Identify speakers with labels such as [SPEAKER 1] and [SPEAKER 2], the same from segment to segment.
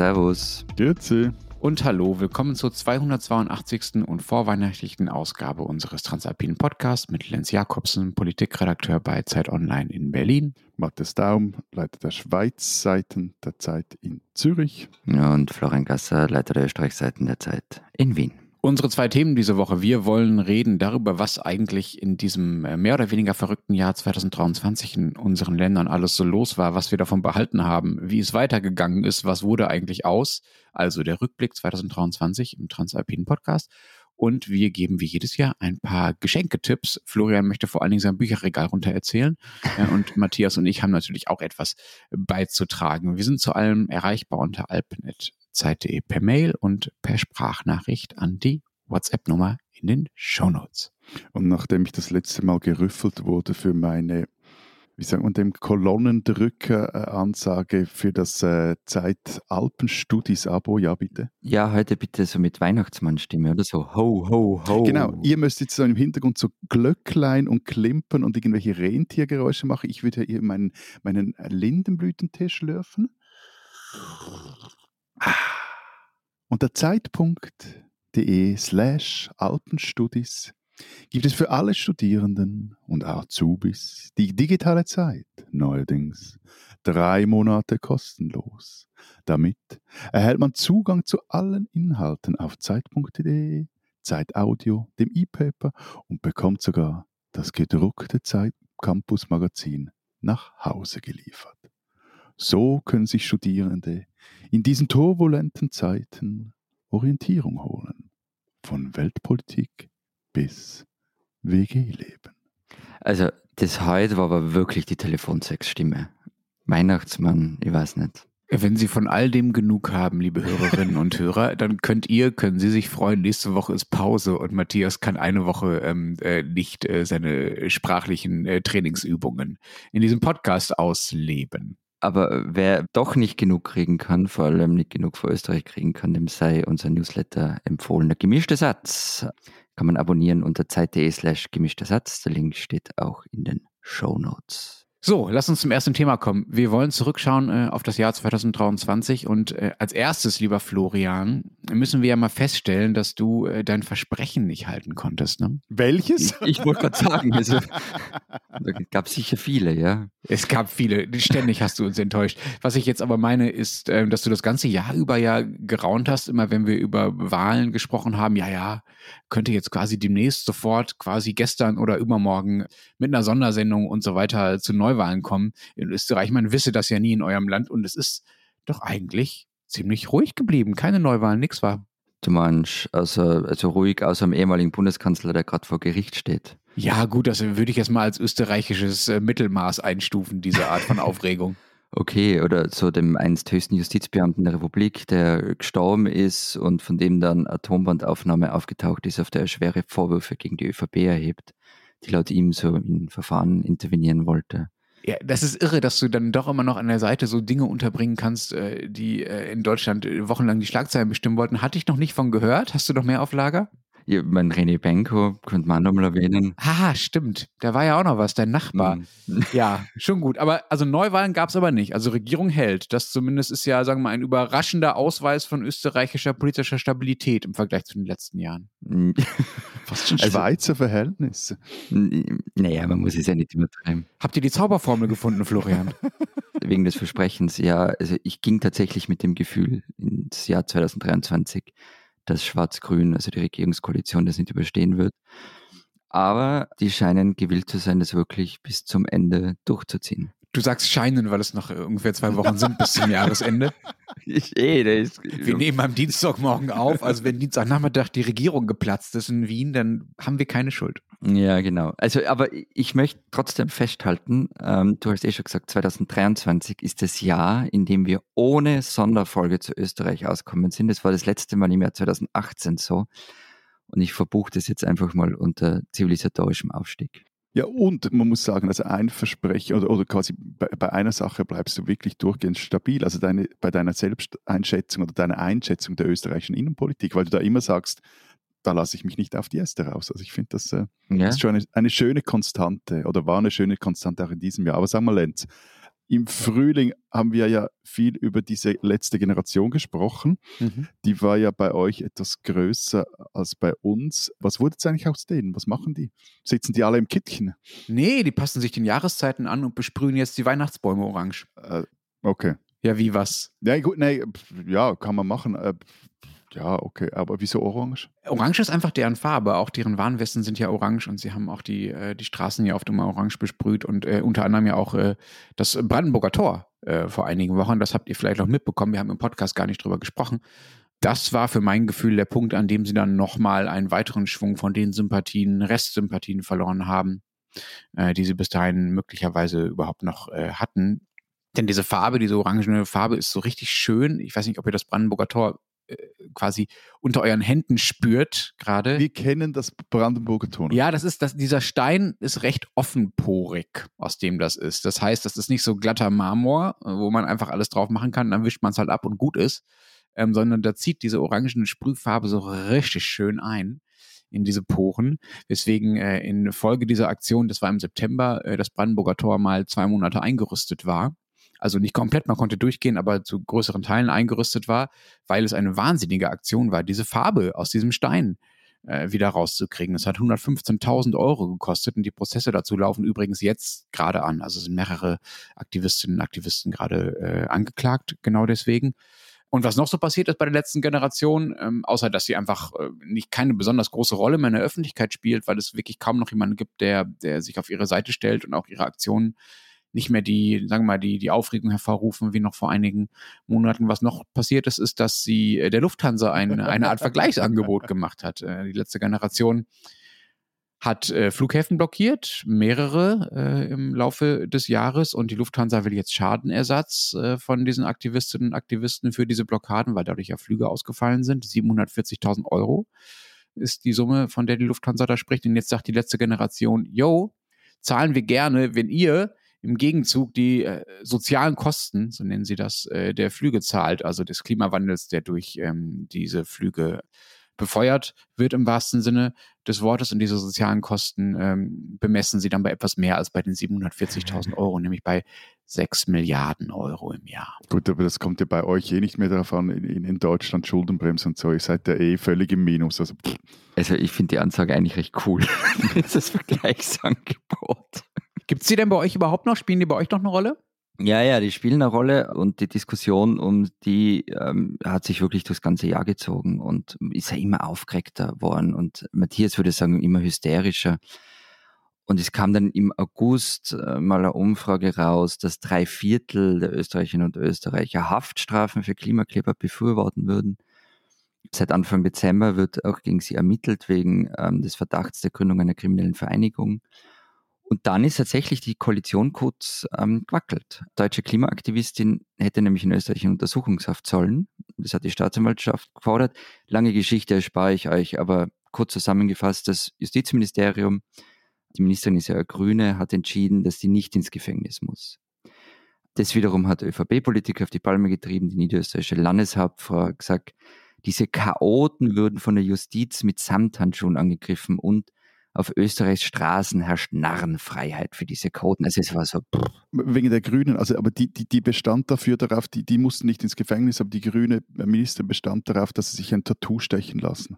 [SPEAKER 1] Servus.
[SPEAKER 2] Grüezi.
[SPEAKER 3] Und hallo, willkommen zur 282. und vorweihnachtlichen Ausgabe unseres Transalpinen Podcasts mit Lenz Jakobsen, Politikredakteur bei Zeit Online in Berlin.
[SPEAKER 2] Matthias Daum, Leiter der Schweiz-Seiten der Zeit in Zürich.
[SPEAKER 1] Und Florian Gasser, Leiter der Österreich-Seiten der Zeit in Wien.
[SPEAKER 3] Unsere zwei Themen diese Woche. Wir wollen reden darüber, was eigentlich in diesem äh, mehr oder weniger verrückten Jahr 2023 in unseren Ländern alles so los war, was wir davon behalten haben, wie es weitergegangen ist, was wurde eigentlich aus. Also der Rückblick 2023 im Transalpinen Podcast. Und wir geben wie jedes Jahr ein paar Geschenketipps. Florian möchte vor allen Dingen sein Bücherregal runter erzählen. Und Matthias und ich haben natürlich auch etwas beizutragen. Wir sind zu allem erreichbar unter alpenet zeit.de per Mail und per Sprachnachricht an die WhatsApp-Nummer in den Show Notes.
[SPEAKER 2] Und nachdem ich das letzte Mal gerüffelt wurde für meine, wie sagt man dem, Kolonnendrücker-Ansage für das äh, Zeit Alpenstudis-Abo, ja bitte?
[SPEAKER 1] Ja, heute bitte so mit Weihnachtsmannstimme oder so. Ho, ho, ho.
[SPEAKER 2] Genau, ihr müsst jetzt so im Hintergrund so Glöcklein und Klimpern und irgendwelche Rentiergeräusche machen. Ich würde hier meinen, meinen Lindenblütentee schlürfen. Unter zeitpunkt.de slash Alpenstudis gibt es für alle Studierenden und Azubis die digitale Zeit neuerdings drei Monate kostenlos. Damit erhält man Zugang zu allen Inhalten auf zeitpunkt.de, Zeitaudio, dem E-Paper und bekommt sogar das gedruckte Zeit Campus Magazin nach Hause geliefert. So können sich Studierende in diesen turbulenten Zeiten Orientierung holen. Von Weltpolitik bis WG-Leben.
[SPEAKER 1] Also, das heute war aber wirklich die Telefonsexstimme. Weihnachtsmann, ich weiß nicht.
[SPEAKER 3] Wenn Sie von all dem genug haben, liebe Hörerinnen und Hörer, dann könnt ihr, können Sie sich freuen, nächste Woche ist Pause und Matthias kann eine Woche ähm, äh, nicht äh, seine sprachlichen äh, Trainingsübungen in diesem Podcast ausleben.
[SPEAKER 1] Aber wer doch nicht genug kriegen kann, vor allem nicht genug für Österreich kriegen kann, dem sei unser Newsletter empfohlen. Der gemischte Satz kann man abonnieren unter zeit.de slash gemischter Satz. Der Link steht auch in den Show Notes.
[SPEAKER 3] So, lass uns zum ersten Thema kommen. Wir wollen zurückschauen äh, auf das Jahr 2023 und äh, als erstes, lieber Florian, müssen wir ja mal feststellen, dass du äh, dein Versprechen nicht halten konntest. Ne?
[SPEAKER 2] Welches?
[SPEAKER 1] Ich, ich wollte gerade sagen, also, da gab es sicher viele, ja.
[SPEAKER 3] Es gab viele, ständig hast du uns enttäuscht. Was ich jetzt aber meine, ist, äh, dass du das ganze Jahr über ja geraunt hast, immer wenn wir über Wahlen gesprochen haben, ja, ja, könnte jetzt quasi demnächst sofort, quasi gestern oder übermorgen mit einer Sondersendung und so weiter zu Neuwahlen kommen. In Österreich, man wisse das ja nie in eurem Land und es ist doch eigentlich ziemlich ruhig geblieben. Keine Neuwahlen, nix war.
[SPEAKER 1] Du meinst, also, also ruhig außer dem ehemaligen Bundeskanzler, der gerade vor Gericht steht.
[SPEAKER 3] Ja, gut, das würde ich jetzt mal als österreichisches äh, Mittelmaß einstufen, diese Art von Aufregung.
[SPEAKER 1] Okay, oder so dem einst höchsten Justizbeamten der Republik, der gestorben ist und von dem dann Atombandaufnahme aufgetaucht ist, auf der er schwere Vorwürfe gegen die ÖVP erhebt, die laut ihm so in Verfahren intervenieren wollte.
[SPEAKER 3] Ja, das ist irre, dass du dann doch immer noch an der Seite so Dinge unterbringen kannst, äh, die äh, in Deutschland wochenlang die Schlagzeilen bestimmen wollten. Hatte ich noch nicht von gehört. Hast du noch mehr auf Lager?
[SPEAKER 1] Ja, mein René Benko könnte man nochmal erwähnen.
[SPEAKER 3] Haha, stimmt. Da war ja auch noch was, dein Nachbar.
[SPEAKER 1] Mhm.
[SPEAKER 3] Ja, schon gut. Aber also Neuwahlen gab es aber nicht. Also Regierung hält. Das zumindest ist ja, sagen wir mal, ein überraschender Ausweis von österreichischer politischer Stabilität im Vergleich zu den letzten Jahren.
[SPEAKER 2] Fast schon
[SPEAKER 1] Also-
[SPEAKER 2] Schweizer Verhältnisse.
[SPEAKER 1] Naja, man muss es ja nicht übertreiben.
[SPEAKER 3] Habt ihr die Zauberformel gefunden, Florian?
[SPEAKER 1] Wegen des Versprechens, ja, also ich ging tatsächlich mit dem Gefühl ins Jahr 2023, dass Schwarz-Grün, also die Regierungskoalition, das nicht überstehen wird. Aber die scheinen gewillt zu sein, das wirklich bis zum Ende durchzuziehen.
[SPEAKER 3] Du sagst scheinen, weil es noch ungefähr zwei Wochen sind bis zum Jahresende.
[SPEAKER 1] Ich, ey, ist,
[SPEAKER 3] Wir nehmen am Dienstagmorgen auf. Also wenn Dienstagnachmittag die Regierung geplatzt ist in Wien, dann haben wir keine Schuld.
[SPEAKER 1] Ja, genau. Also, aber ich möchte trotzdem festhalten, ähm, du hast eh schon gesagt, 2023 ist das Jahr, in dem wir ohne Sonderfolge zu Österreich auskommen sind. Das war das letzte Mal im Jahr 2018 so. Und ich verbuche das jetzt einfach mal unter zivilisatorischem Aufstieg.
[SPEAKER 2] Ja, und man muss sagen, also ein Versprechen oder, oder quasi bei, bei einer Sache bleibst du wirklich durchgehend stabil. Also deine, bei deiner Selbsteinschätzung oder deiner Einschätzung der österreichischen Innenpolitik, weil du da immer sagst, da lasse ich mich nicht auf die Äste raus. Also ich finde, das äh,
[SPEAKER 1] Ja?
[SPEAKER 2] ist schon eine, eine schöne Konstante oder war eine schöne Konstante auch in diesem Jahr. Aber sag mal, Lenz, im Frühling haben wir ja viel über diese letzte Generation gesprochen. Mhm. Die war ja bei euch etwas größer als bei uns. Was wurde jetzt eigentlich aus denen? Was machen die? Sitzen die alle im Kittchen?
[SPEAKER 3] Nee, die passen sich den Jahreszeiten an und besprühen jetzt die Weihnachtsbäume orange.
[SPEAKER 2] Äh, okay.
[SPEAKER 3] Ja, wie was?
[SPEAKER 2] Ja, gut, nee, ja, kann man machen. Äh, ja, okay, aber wieso orange?
[SPEAKER 3] Orange ist einfach deren Farbe. Auch deren Warnwesten sind ja orange und sie haben auch die, äh, die Straßen ja oft immer orange besprüht und äh, unter anderem ja auch äh, das Brandenburger Tor äh, vor einigen Wochen. Das habt ihr vielleicht auch mitbekommen. Wir haben im Podcast gar nicht drüber gesprochen. Das war für mein Gefühl der Punkt, an dem sie dann nochmal einen weiteren Schwung von den Sympathien, Restsympathien verloren haben, äh, die sie bis dahin möglicherweise überhaupt noch äh, hatten. Denn diese Farbe, diese orangene Farbe ist so richtig schön. Ich weiß nicht, ob ihr das Brandenburger Tor quasi unter euren Händen spürt gerade.
[SPEAKER 2] Wir kennen das Brandenburger Tor.
[SPEAKER 3] Ja, das ist das, dieser Stein ist recht offenporig, aus dem das ist. Das heißt, das ist nicht so glatter Marmor, wo man einfach alles drauf machen kann, dann wischt man es halt ab und gut ist, ähm, sondern da zieht diese orangene Sprühfarbe so richtig schön ein in diese Poren, weswegen äh, in Folge dieser Aktion, das war im September, äh, das Brandenburger Tor mal zwei Monate eingerüstet war also nicht komplett, man konnte durchgehen, aber zu größeren Teilen eingerüstet war, weil es eine wahnsinnige Aktion war, diese Farbe aus diesem Stein äh, wieder rauszukriegen. Es hat 115.000 Euro gekostet und die Prozesse dazu laufen übrigens jetzt gerade an. Also sind mehrere Aktivistinnen und Aktivisten gerade äh, angeklagt, genau deswegen. Und was noch so passiert ist bei der letzten Generation, ähm, außer dass sie einfach äh, nicht keine besonders große Rolle mehr in der Öffentlichkeit spielt, weil es wirklich kaum noch jemanden gibt, der, der sich auf ihre Seite stellt und auch ihre Aktionen nicht mehr die, sagen wir mal, die, die Aufregung hervorrufen wie noch vor einigen Monaten. Was noch passiert ist, ist, dass sie äh, der Lufthansa ein, eine Art Vergleichsangebot gemacht hat. Äh, die letzte Generation hat äh, Flughäfen blockiert, mehrere äh, im Laufe des Jahres und die Lufthansa will jetzt Schadenersatz äh, von diesen Aktivistinnen und Aktivisten für diese Blockaden, weil dadurch ja Flüge ausgefallen sind. 740.000 Euro ist die Summe, von der die Lufthansa da spricht. Und jetzt sagt die letzte Generation, yo, zahlen wir gerne, wenn ihr im Gegenzug die äh, sozialen Kosten, so nennen sie das, äh, der Flüge zahlt, also des Klimawandels, der durch ähm, diese Flüge befeuert wird im wahrsten Sinne des Wortes und diese sozialen Kosten ähm, bemessen sie dann bei etwas mehr als bei den 740.000 Euro, nämlich bei 6 Milliarden Euro im Jahr.
[SPEAKER 2] Gut, aber das kommt ja bei euch eh nicht mehr darauf an, in, in Deutschland Schuldenbremse und so, ihr seid ja eh völlig im Minus. Also,
[SPEAKER 1] also ich finde die Ansage eigentlich recht cool, das Vergleichsangebot.
[SPEAKER 3] Gibt es die denn bei euch überhaupt noch? Spielen die bei euch noch eine Rolle?
[SPEAKER 1] Ja, ja, die spielen eine Rolle und die Diskussion um die ähm, hat sich wirklich durchs ganze Jahr gezogen und ist ja immer aufgeregter worden und Matthias würde sagen, immer hysterischer. Und es kam dann im August äh, mal eine Umfrage raus, dass drei Viertel der Österreicherinnen und Österreicher Haftstrafen für Klimakleber befürworten würden. Seit Anfang Dezember wird auch gegen sie ermittelt wegen ähm, des Verdachts der Gründung einer kriminellen Vereinigung. Und dann ist tatsächlich die Koalition kurz ähm, gewackelt. Deutsche Klimaaktivistin hätte nämlich in Österreich in Untersuchungshaft sollen. Das hat die Staatsanwaltschaft gefordert. Lange Geschichte erspare ich euch, aber kurz zusammengefasst, das Justizministerium, die Ministerin ist ja Grüne, hat entschieden, dass die nicht ins Gefängnis muss. Das wiederum hat ÖVP-Politik auf die Palme getrieben. Die niederösterreichische Landeshauptfrau gesagt, diese Chaoten würden von der Justiz mit Samthandschuhen angegriffen und auf Österreichs Straßen herrscht Narrenfreiheit für diese Coden. Also es war so. Pff.
[SPEAKER 2] Wegen der Grünen, also aber die, die, die bestand dafür darauf, die, die mussten nicht ins Gefängnis, aber die grüne Ministerin bestand darauf, dass sie sich ein Tattoo stechen lassen.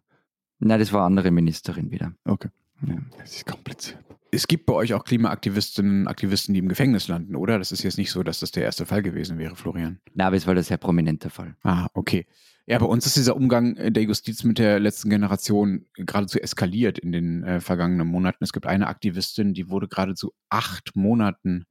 [SPEAKER 1] Nein, das war eine andere Ministerin wieder.
[SPEAKER 2] Okay. Ja. Das ist kompliziert.
[SPEAKER 3] Es gibt bei euch auch Klimaaktivistinnen und Aktivisten, die im Gefängnis landen, oder? Das ist jetzt nicht so, dass das der erste Fall gewesen wäre, Florian.
[SPEAKER 1] Na, aber es war der sehr prominente Fall.
[SPEAKER 3] Ah, okay. Ja, bei uns ist dieser Umgang der Justiz mit der letzten Generation geradezu eskaliert in den äh, vergangenen Monaten. Es gibt eine Aktivistin, die wurde geradezu acht Monaten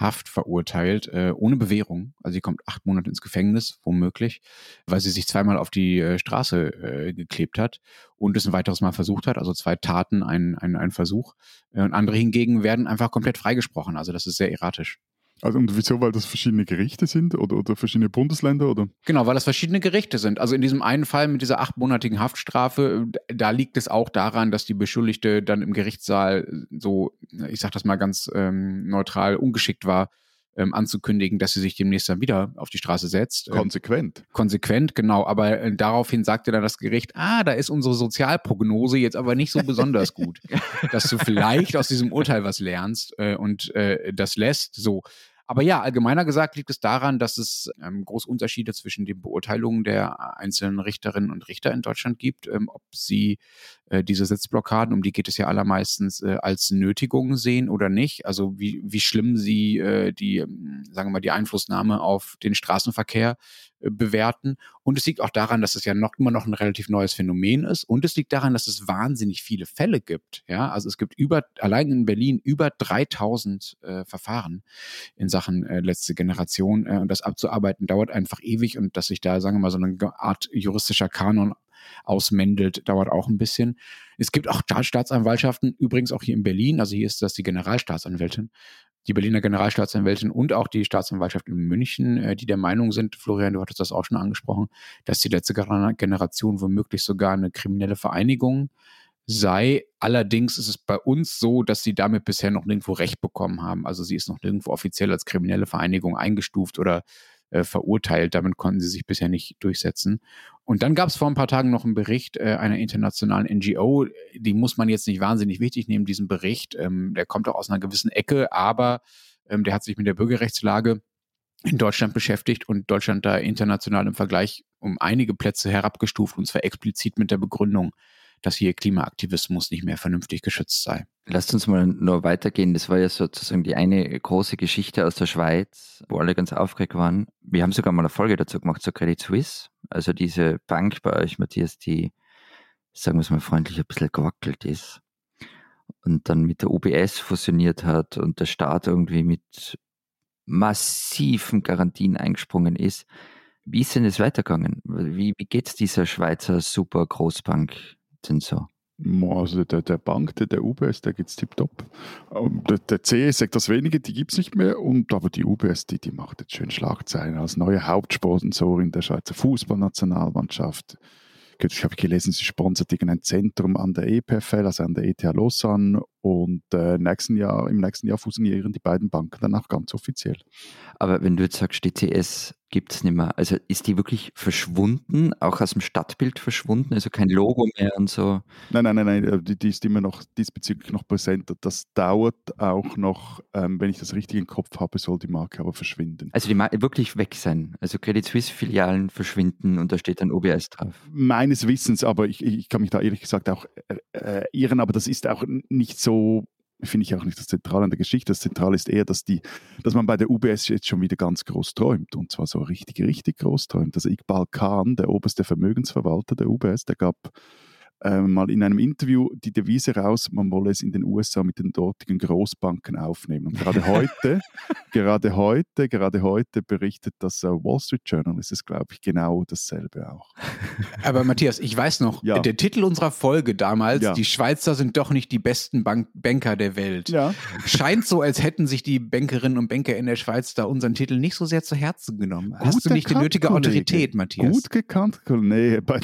[SPEAKER 3] Haft verurteilt, äh, ohne Bewährung. Also sie kommt acht Monate ins Gefängnis, womöglich, weil sie sich zweimal auf die äh, Straße äh, geklebt hat und es ein weiteres Mal versucht hat. Also zwei Taten, ein, ein, ein Versuch. Äh, und andere hingegen werden einfach komplett freigesprochen. Also das ist sehr erratisch.
[SPEAKER 2] Also und wieso, weil das verschiedene Gerichte sind oder, oder verschiedene Bundesländer oder?
[SPEAKER 3] Genau, weil das verschiedene Gerichte sind. Also in diesem einen Fall mit dieser achtmonatigen Haftstrafe, da liegt es auch daran, dass die Beschuldigte dann im Gerichtssaal so, ich sag das mal ganz ähm, neutral, ungeschickt war, ähm, anzukündigen, dass sie sich demnächst dann wieder auf die Straße setzt.
[SPEAKER 2] Ähm, konsequent.
[SPEAKER 3] Ähm, konsequent, genau. Aber äh, daraufhin sagte dann das Gericht, ah, da ist unsere Sozialprognose jetzt aber nicht so besonders gut, dass du vielleicht aus diesem Urteil was lernst äh, und äh, das lässt. So. Aber ja, allgemeiner gesagt liegt es daran, dass es ähm, große Unterschiede zwischen den Beurteilungen der einzelnen Richterinnen und Richter in Deutschland gibt, ähm, ob sie äh, diese Sitzblockaden, um die geht es ja allermeistens, äh, als Nötigung sehen oder nicht. Also wie, wie schlimm sie äh, die, ähm, sagen wir mal, die Einflussnahme auf den Straßenverkehr äh, bewerten. Und es liegt auch daran, dass es ja noch immer noch ein relativ neues Phänomen ist. Und es liegt daran, dass es wahnsinnig viele Fälle gibt. Ja, also es gibt über, allein in Berlin über 3000 äh, Verfahren in Sachen äh, letzte Generation. Äh, und das abzuarbeiten dauert einfach ewig. Und dass sich da, sagen wir mal, so eine Art juristischer Kanon ausmändelt, dauert auch ein bisschen. Es gibt auch Staatsanwaltschaften, übrigens auch hier in Berlin, also hier ist das die Generalstaatsanwältin, die Berliner Generalstaatsanwältin und auch die Staatsanwaltschaft in München, äh, die der Meinung sind, Florian, du hattest das auch schon angesprochen, dass die letzte Generation womöglich sogar eine kriminelle Vereinigung sei. Allerdings ist es bei uns so, dass sie damit bisher noch nirgendwo Recht bekommen haben. Also sie ist noch nirgendwo offiziell als kriminelle Vereinigung eingestuft oder äh, verurteilt. Damit konnten sie sich bisher nicht durchsetzen. Und dann gab es vor ein paar Tagen noch einen Bericht äh, einer internationalen NGO. Die muss man jetzt nicht wahnsinnig wichtig nehmen, diesen Bericht. Ähm, der kommt auch aus einer gewissen Ecke, aber ähm, der hat sich mit der Bürgerrechtslage in Deutschland beschäftigt und Deutschland da international im Vergleich um einige Plätze herabgestuft und zwar explizit mit der Begründung, dass hier Klimaaktivismus nicht mehr vernünftig geschützt sei.
[SPEAKER 1] Lasst uns mal noch weitergehen. Das war ja sozusagen die eine große Geschichte aus der Schweiz, wo alle ganz aufgeregt waren. Wir haben sogar mal eine Folge dazu gemacht zur Credit Suisse. Also diese Bank bei euch, Matthias, die, sagen wir es mal freundlich, ein bisschen gewackelt ist und dann mit der UBS fusioniert hat und der Staat irgendwie mit massiven Garantien eingesprungen ist. Wie ist denn das weitergegangen? Wie, wie geht es dieser Schweizer Super Großbank denn so?
[SPEAKER 2] Also der, der Bank, der, der UBS, der geht es tipptopp. Ähm, der, der CS sagt das wenige, die gibt es nicht mehr. Und, aber die UBS, die, die macht jetzt schön Schlagzeilen als neue Hauptsponsorin der Schweizer Fußballnationalmannschaft. Ich habe gelesen, sie sponsert irgendein Zentrum an der EPFL, also an der ETH Lausanne. Und äh, nächsten Jahr, im nächsten Jahr fusionieren die beiden Banken danach ganz offiziell.
[SPEAKER 1] Aber wenn du jetzt sagst, die CS gibt es nicht mehr, also ist die wirklich verschwunden, auch aus dem Stadtbild verschwunden, also kein Logo mehr und so?
[SPEAKER 2] Nein, nein, nein, nein äh, die, die ist immer noch diesbezüglich noch präsent. Das dauert auch noch, ähm, wenn ich das richtig im Kopf habe, soll die Marke aber verschwinden.
[SPEAKER 1] Also die Marke wirklich weg sein. Also Credit Suisse-Filialen verschwinden und da steht dann OBS drauf.
[SPEAKER 2] Meines Wissens, aber ich, ich kann mich da ehrlich gesagt auch äh, äh irren, aber das ist auch nicht so so finde ich auch nicht das Zentrale an der Geschichte. Das Zentrale ist eher, dass, die, dass man bei der UBS jetzt schon wieder ganz groß träumt. Und zwar so richtig, richtig groß träumt. Also Iqbal Khan, der oberste Vermögensverwalter der UBS, der gab äh, mal in einem Interview die Devise raus, man wolle es in den USA mit den dortigen Großbanken aufnehmen. Und gerade heute, gerade heute, gerade heute berichtet das äh, Wall Street Journal, ist es, glaube ich, genau dasselbe auch.
[SPEAKER 3] Aber Matthias, ich weiß noch, ja. der Titel unserer Folge damals, ja. die Schweizer sind doch nicht die besten Bank Banker der Welt. Ja. Scheint so, als hätten sich die Bankerinnen und Banker in der Schweiz da unseren Titel nicht so sehr zu Herzen genommen. Gut Hast du nicht die nötige Kollege. Autorität, Matthias?
[SPEAKER 2] Gut gekannt, nee, bei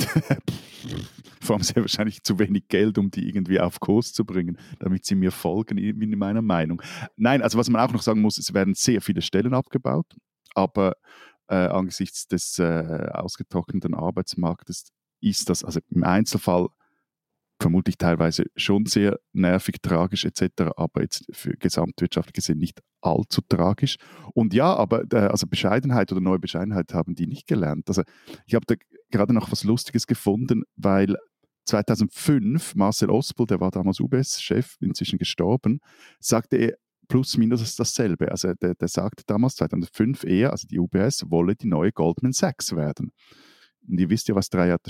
[SPEAKER 2] vor allem sehr wahrscheinlich zu wenig Geld, um die irgendwie auf Kurs zu bringen, damit sie mir folgen in meiner Meinung. Nein, also was man auch noch sagen muss, es werden sehr viele Stellen abgebaut, aber äh, angesichts des äh, ausgetrockneten Arbeitsmarktes ist das also im Einzelfall vermutlich teilweise schon sehr nervig, tragisch etc., aber jetzt für gesamtwirtschaftlich gesehen nicht allzu tragisch. Und ja, aber äh, also Bescheidenheit oder neue Bescheidenheit haben die nicht gelernt. Also ich habe da gerade noch was Lustiges gefunden, weil 2005 Marcel Ospel, der war damals UBS-Chef, inzwischen gestorben, sagte er plus minus dasselbe. Also der, der sagte damals 2005 eher, also die UBS wolle die neue Goldman Sachs werden. Und ihr wisst ja, was drei Jahre,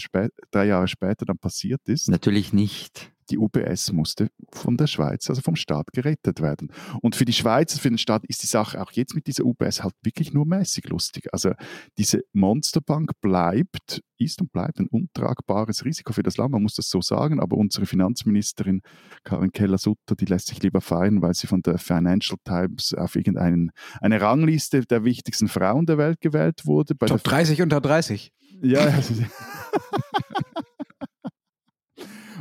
[SPEAKER 2] drei Jahre später dann passiert ist.
[SPEAKER 1] Natürlich nicht
[SPEAKER 2] die UBS musste von der Schweiz, also vom Staat gerettet werden. Und für die Schweiz, für den Staat ist die Sache auch jetzt mit dieser UBS halt wirklich nur mäßig lustig. Also diese Monsterbank bleibt, ist und bleibt ein untragbares Risiko für das Land, man muss das so sagen, aber unsere Finanzministerin Karin Keller-Sutter, die lässt sich lieber feiern, weil sie von der Financial Times auf irgendeine Rangliste der wichtigsten Frauen der Welt gewählt wurde.
[SPEAKER 3] Top 30 unter 30.
[SPEAKER 2] Ja,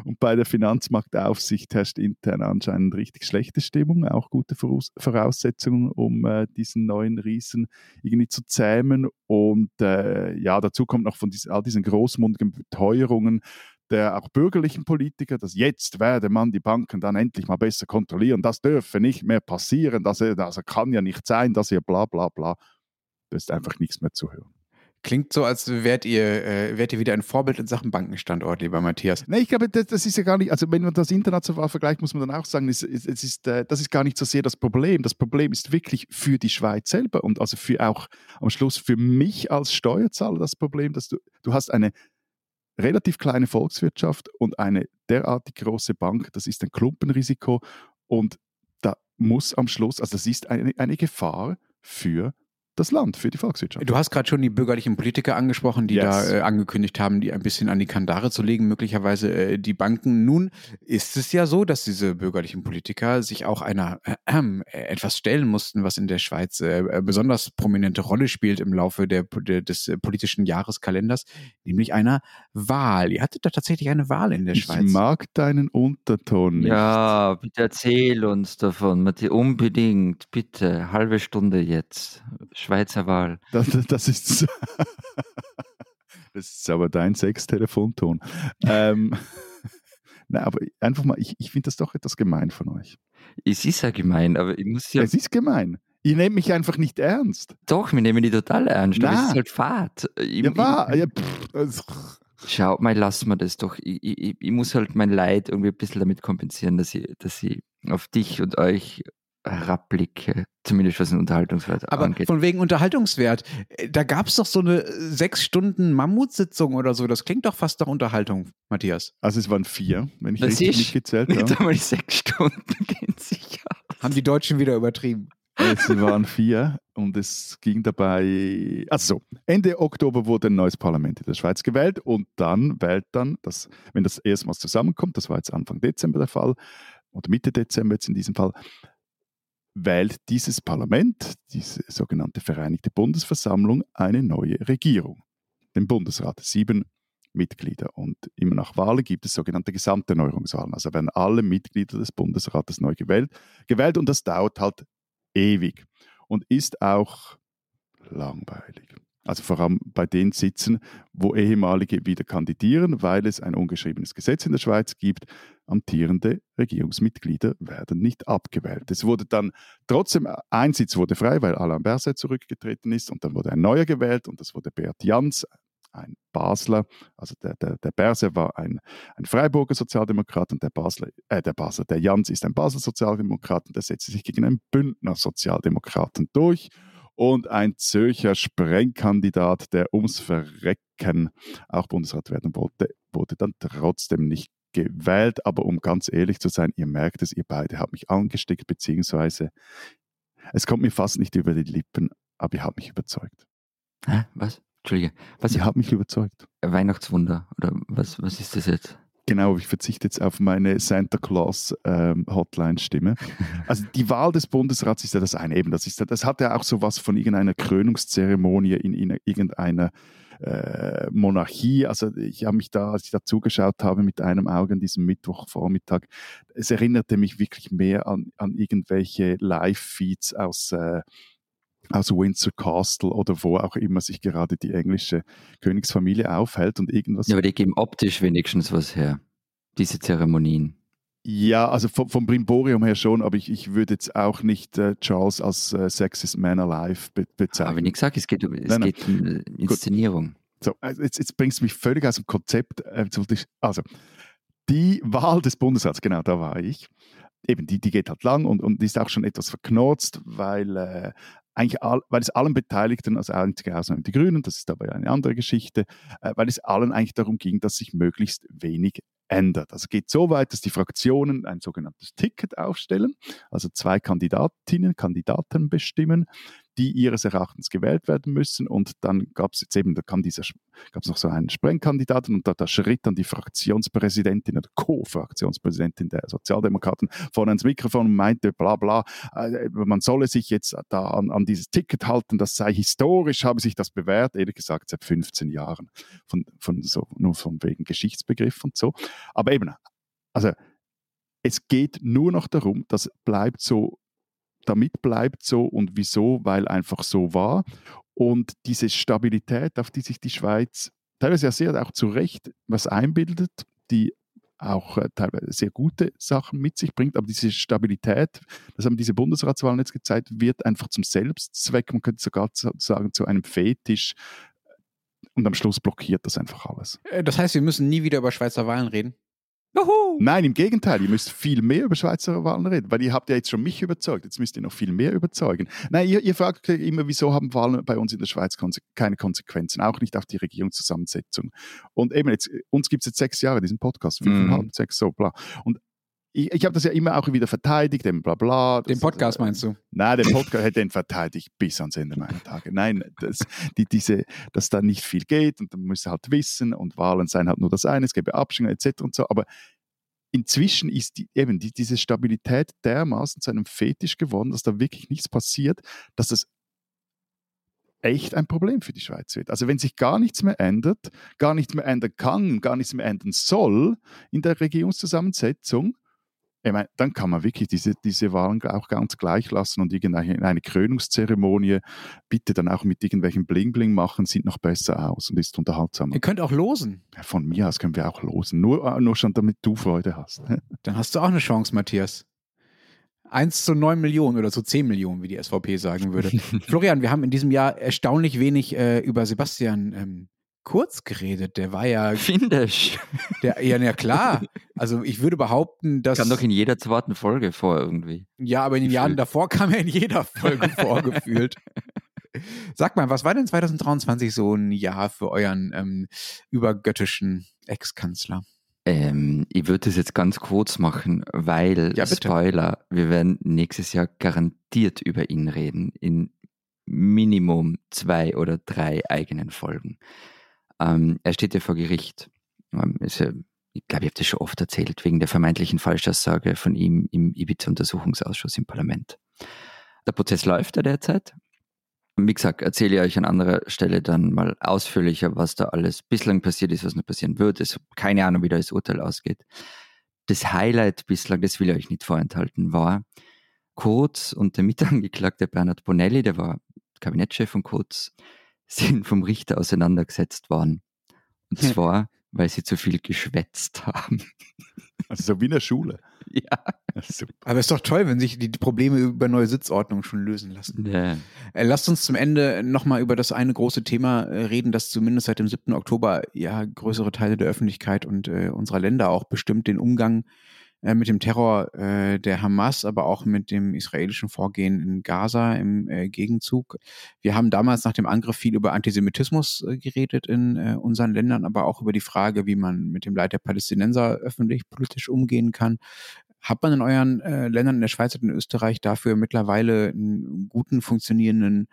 [SPEAKER 2] Und bei der Finanzmarktaufsicht herrscht intern anscheinend richtig schlechte Stimmung, auch gute Voraussetzungen, um äh, diesen neuen Riesen irgendwie zu zähmen. Und äh, ja, dazu kommt noch von diesen, all diesen großmundigen Beteuerungen, der auch bürgerlichen Politiker, dass jetzt werde man die Banken dann endlich mal besser kontrollieren, das dürfe nicht mehr passieren, das, das kann ja nicht sein, dass ihr bla bla bla. Da ist einfach nichts mehr zu hören.
[SPEAKER 3] Klingt so, als wärt ihr, äh, wärt ihr wieder ein Vorbild in Sachen Bankenstandort, lieber Matthias.
[SPEAKER 2] Nee, ich glaube, das, das, ist ja gar nicht, also wenn man das international vergleicht, muss man dann auch sagen, es, es, es ist, äh, das ist gar nicht so sehr das Problem. Das Problem ist wirklich für die Schweiz selber und also für auch am Schluss für mich als Steuerzahler das Problem, dass du, du hast eine relativ kleine Volkswirtschaft und eine derartig große Bank, das ist ein Klumpenrisiko und da muss am Schluss, also das ist eine, eine Gefahr für das Land, für die Volkswirtschaft.
[SPEAKER 3] Du hast gerade schon die bürgerlichen Politiker angesprochen, die yes. da äh, angekündigt haben, die ein bisschen an die Kandare zu legen, möglicherweise äh, die Banken. Nun ist es ja so, dass diese bürgerlichen Politiker sich auch einer äh, äh etwas stellen mussten, was in der Schweiz äh, äh, besonders prominente Rolle spielt im Laufe der, der, des politischen Jahreskalenders, nämlich einer Wahl. Ihr hattet da tatsächlich eine Wahl in der
[SPEAKER 2] ich
[SPEAKER 3] Schweiz.
[SPEAKER 2] Ich mag deinen Unterton nicht.
[SPEAKER 1] Ja, bitte erzähl uns davon, Matthias, unbedingt, bitte, halbe Stunde jetzt. Schweizer Wahl.
[SPEAKER 2] Das, das ist. das ist aber dein Sextelefonton. ähm, na, aber einfach mal, ich, ich finde das doch etwas gemein von euch.
[SPEAKER 1] Es ist ja gemein, aber ich muss ja.
[SPEAKER 2] Es ist gemein. Ihr nehmt mich einfach nicht ernst.
[SPEAKER 1] Doch, wir nehmen die total ernst. Na. Es ist halt Fahrt.
[SPEAKER 2] Ich, ja, war. Ja, pff,
[SPEAKER 1] Schau mal, lass mir das doch. Ich, ich, ich, muss halt mein Leid irgendwie ein bisschen damit kompensieren, dass ich, dass ich auf dich und euch herabblicke, zumindest was den Unterhaltungswert
[SPEAKER 3] Aber
[SPEAKER 1] angeht.
[SPEAKER 3] von wegen Unterhaltungswert, äh, da gab es doch so eine sechs Stunden Mammutsitzung oder so. Das klingt doch fast nach Unterhaltung, Matthias.
[SPEAKER 2] Also es waren vier, wenn ich
[SPEAKER 1] das
[SPEAKER 2] richtig
[SPEAKER 1] ist,
[SPEAKER 2] mitgezählt habe.
[SPEAKER 1] Nicht einmal sechs Stunden gehen sich aus.
[SPEAKER 3] Haben die Deutschen wieder übertrieben.
[SPEAKER 2] Es waren vier und es ging dabei, also so, Ende Oktober wurde ein neues Parlament in der Schweiz gewählt und dann wählt dann, das, wenn das erstmals zusammenkommt, das war jetzt Anfang Dezember der Fall, oder Mitte Dezember jetzt in diesem Fall, wählt dieses Parlament, diese sogenannte Vereinigte Bundesversammlung, eine neue Regierung, den Bundesrat, sieben Mitglieder. Und immer nach Wahlen gibt es sogenannte Gesamterneuerungswahlen. Also werden alle Mitglieder des Bundesrates neu gewählt, gewählt und das dauert halt ewig und ist auch langweilig. Also vor allem bei den Sitzen, wo ehemalige wieder kandidieren, weil es ein ungeschriebenes Gesetz in der Schweiz gibt. Amtierende Regierungsmitglieder werden nicht abgewählt. Es wurde dann trotzdem, ein Sitz wurde frei, weil Alain Berset zurückgetreten ist und dann wurde ein neuer gewählt und das wurde Bert Jans, ein Basler, also der, der, der Berse war ein, ein Freiburger Sozialdemokrat und der Basler, äh, der Basler, der Jans ist ein Basler Sozialdemokrat und der setzte sich gegen einen Bündner Sozialdemokraten durch und ein Zürcher Sprengkandidat, der ums Verrecken auch Bundesrat werden wollte, wurde dann trotzdem nicht gewählt. Aber um ganz ehrlich zu sein, ihr merkt es, ihr beide habt mich angesteckt, beziehungsweise es kommt mir fast nicht über die Lippen, aber ihr habt mich überzeugt.
[SPEAKER 1] Hä? Was? Entschuldige. Was?
[SPEAKER 2] Ihr habt mich überzeugt.
[SPEAKER 1] Weihnachtswunder oder was, was ist das jetzt?
[SPEAKER 2] Genau, ich verzichte jetzt auf meine Santa Claus ähm, Hotline-Stimme. Also die Wahl des Bundesrats ist ja das eine. Eben, das, ist, das hat ja auch so was von irgendeiner Krönungszeremonie in, in irgendeiner äh, Monarchie. Also ich habe mich da, als ich da zugeschaut habe, mit einem Auge an diesem Mittwochvormittag, es erinnerte mich wirklich mehr an, an irgendwelche Live-Feeds aus äh, aus Windsor Castle oder wo auch immer sich gerade die englische Königsfamilie aufhält und irgendwas.
[SPEAKER 1] Ja, aber die geben optisch wenigstens was her, diese Zeremonien.
[SPEAKER 2] Ja, also vom, vom Brimborium her schon, aber ich, ich würde jetzt auch nicht äh, Charles als äh, Sexiest Man Alive be bezeichnen.
[SPEAKER 1] Aber wie gesagt, es geht um, es nein, nein. geht um äh, Inszenierung. Gut.
[SPEAKER 2] So, also jetzt, jetzt bringst du mich völlig aus dem Konzept. Äh, also, die Wahl des Bundesrats, genau, da war ich eben, die, die geht halt lang und, und ist auch schon etwas verknurzt, weil äh, eigentlich all, weil es allen Beteiligten, also einzige Ausnahme die Grünen, das ist aber eine andere Geschichte, äh, weil es allen eigentlich darum ging, dass sich möglichst wenig ändert. Also geht so weit, dass die Fraktionen ein sogenanntes Ticket aufstellen, also zwei Kandidatinnen, Kandidaten bestimmen, die ihres Erachtens gewählt werden müssen. Und dann gab es jetzt eben, da kam dieser, gab es noch so einen Sprengkandidaten und da, da schritt dann die Fraktionspräsidentin oder Co-Fraktionspräsidentin der Sozialdemokraten vorne ans Mikrofon und meinte, bla bla, äh, man solle sich jetzt da an, an dieses Ticket halten, das sei historisch, habe sich das bewährt, ehrlich gesagt seit 15 Jahren, von, von so, nur von wegen Geschichtsbegriff und so. Aber eben, also es geht nur noch darum, das bleibt so damit bleibt so und wieso, weil einfach so war. Und diese Stabilität, auf die sich die Schweiz teilweise ja sehr auch zu Recht was einbildet, die auch äh, teilweise sehr gute Sachen mit sich bringt, aber diese Stabilität, das haben diese Bundesratswahlen jetzt gezeigt, wird einfach zum Selbstzweck, man könnte sogar sagen zu einem Fetisch und am Schluss blockiert das einfach alles.
[SPEAKER 3] Äh, das heißt, wir müssen nie wieder über Schweizer Wahlen reden?
[SPEAKER 2] Juhu. Nein, im Gegenteil, ihr müsst viel mehr über Schweizer Wahlen reden, weil ihr habt ja jetzt schon mich überzeugt, jetzt müsst ihr noch viel mehr überzeugen. Nein, ihr, ihr fragt immer, wieso haben Wahlen bei uns in der Schweiz konse keine Konsequenzen, auch nicht auf die Regierungszusammensetzung. Und eben jetzt, uns gibt es jetzt sechs Jahre, diesen Podcast, fünfeinhalb, mhm. sechs, so, bla. Und ich, ich habe das ja immer auch wieder verteidigt, dem bla bla.
[SPEAKER 3] Den Podcast meinst du?
[SPEAKER 2] Nein, den Podcast hätte den verteidigt bis ans Ende meiner Tage. Nein, das, die, diese, dass da nicht viel geht und dann muss halt wissen und Wahlen seien halt nur das eine, es gäbe Abstimmungen etc. und so, aber inzwischen ist die, eben die, diese Stabilität dermaßen zu einem Fetisch geworden, dass da wirklich nichts passiert, dass das echt ein Problem für die Schweiz wird. Also wenn sich gar nichts mehr ändert, gar nichts mehr ändern kann, gar nichts mehr ändern soll in der Regierungszusammensetzung, ich meine, dann kann man wirklich diese, diese Wahlen auch ganz gleich lassen und irgendeine eine Krönungszeremonie bitte dann auch mit irgendwelchen Bling-Bling machen, sieht noch besser aus und ist unterhaltsamer.
[SPEAKER 3] Ihr könnt auch losen.
[SPEAKER 2] Ja, von mir aus können wir auch losen. Nur, nur schon, damit du Freude hast.
[SPEAKER 3] Dann hast du auch eine Chance, Matthias. 1 zu 9 Millionen oder zu 10 Millionen, wie die SVP sagen würde. Florian, wir haben in diesem Jahr erstaunlich wenig äh, über Sebastian ähm, kurz geredet. Der war ja.
[SPEAKER 1] Findisch.
[SPEAKER 3] Der, ja, ja, klar. Also ich würde behaupten, dass.
[SPEAKER 1] Kam doch in jeder zweiten Folge vor irgendwie.
[SPEAKER 3] Ja, aber in den Jahren davor kam er in jeder Folge vorgefühlt. Sag mal, was war denn 2023 so ein Jahr für euren ähm, übergöttischen Ex-Kanzler?
[SPEAKER 1] Ähm, ich würde das jetzt ganz kurz machen, weil, ja, Spoiler, wir werden nächstes Jahr garantiert über ihn reden, in Minimum zwei oder drei eigenen Folgen. Ähm, er steht ja vor Gericht. Ähm, ja, ich glaube, ich habe das schon oft erzählt, wegen der vermeintlichen Falschaussage von ihm im Ibiza-Untersuchungsausschuss im Parlament. Der Prozess läuft ja derzeit. Wie gesagt, erzähle ich euch an anderer Stelle dann mal ausführlicher, was da alles bislang passiert ist, was noch passieren wird. Habe keine Ahnung, wie da das Urteil ausgeht. Das Highlight bislang, das will ich euch nicht vorenthalten, war Kurz und der Mitangeklagte Bernhard Bonelli, der war Kabinettschef von Kurz, sind vom Richter auseinandergesetzt worden. Und zwar, weil sie zu viel geschwätzt haben.
[SPEAKER 2] Also so wie in der Schule.
[SPEAKER 3] Ja. Super. Aber es ist doch toll, wenn sich die Probleme über neue Sitzordnungen schon lösen lassen. Ja. Äh, lasst uns zum Ende nochmal über das eine große Thema äh, reden, das zumindest seit dem 7. Oktober ja größere Teile der Öffentlichkeit und äh, unserer Länder auch bestimmt den Umgang äh, mit dem Terror äh, der Hamas, aber auch mit dem israelischen Vorgehen in Gaza im äh, Gegenzug. Wir haben damals nach dem Angriff viel über Antisemitismus äh, geredet in äh, unseren Ländern, aber auch über die Frage, wie man mit dem Leid der Palästinenser öffentlich politisch umgehen kann. Hat man in euren Ländern, in der Schweiz und in Österreich dafür mittlerweile einen guten, funktionierenden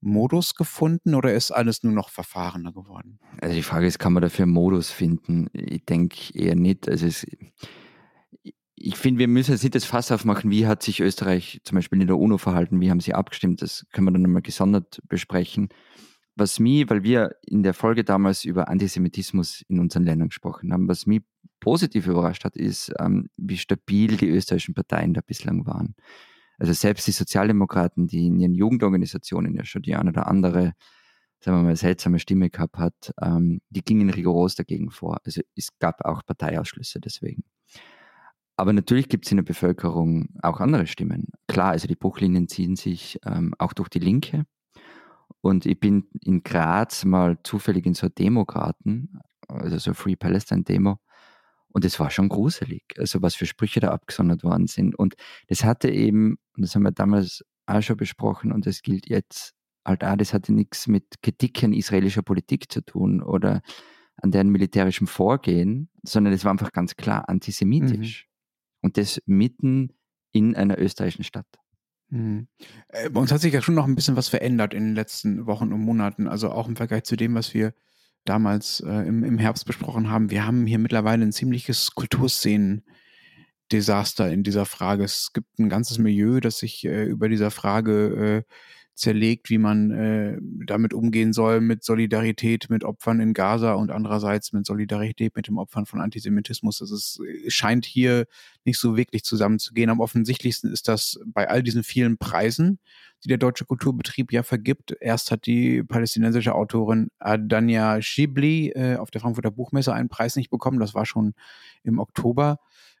[SPEAKER 3] Modus gefunden oder ist alles nur noch verfahrener geworden?
[SPEAKER 1] Also die Frage ist, kann man dafür einen Modus finden? Ich denke eher nicht. Also es, ich finde, wir müssen jetzt nicht das Fass aufmachen, wie hat sich Österreich zum Beispiel in der UNO verhalten, wie haben sie abgestimmt, das können wir dann nochmal gesondert besprechen. Was mich, weil wir in der Folge damals über Antisemitismus in unseren Ländern gesprochen haben, was mich positiv überrascht hat, ist, ähm, wie stabil die österreichischen Parteien da bislang waren. Also selbst die Sozialdemokraten, die in ihren Jugendorganisationen ja schon die eine oder andere, sagen wir mal, seltsame Stimme gehabt hat, ähm, die gingen rigoros dagegen vor. Also es gab auch Parteiausschlüsse deswegen. Aber natürlich gibt es in der Bevölkerung auch andere Stimmen. Klar, also die Bruchlinien ziehen sich ähm, auch durch die Linke. Und ich bin in Graz mal zufällig in so einer Demo geraten, also so Free Palestine Demo. Und es war schon gruselig, also was für Sprüche da abgesondert worden sind. Und das hatte eben, und das haben wir damals auch schon besprochen und das gilt jetzt halt auch, das hatte nichts mit Kritik an israelischer Politik zu tun oder an deren militärischem Vorgehen, sondern es war einfach ganz klar antisemitisch. Und das mitten in einer österreichischen Stadt.
[SPEAKER 3] Mhm. Äh, bei uns hat sich ja schon noch ein bisschen was verändert in den letzten Wochen und Monaten. Also auch im Vergleich zu dem, was wir damals äh, im, im Herbst besprochen haben. Wir haben hier mittlerweile ein ziemliches Kulturszenen-Desaster in dieser Frage. Es gibt ein ganzes Milieu, das sich äh, über dieser Frage äh, zerlegt, wie man äh, damit umgehen soll, mit Solidarität mit Opfern in Gaza und andererseits mit Solidarität mit den Opfern von Antisemitismus. Das ist, scheint hier nicht so wirklich zusammenzugehen. Am offensichtlichsten ist das bei all diesen vielen Preisen, die der Deutsche Kulturbetrieb ja vergibt. Erst hat die palästinensische Autorin Adania Shibli äh, auf der Frankfurter Buchmesse einen Preis nicht bekommen. Das war schon im Oktober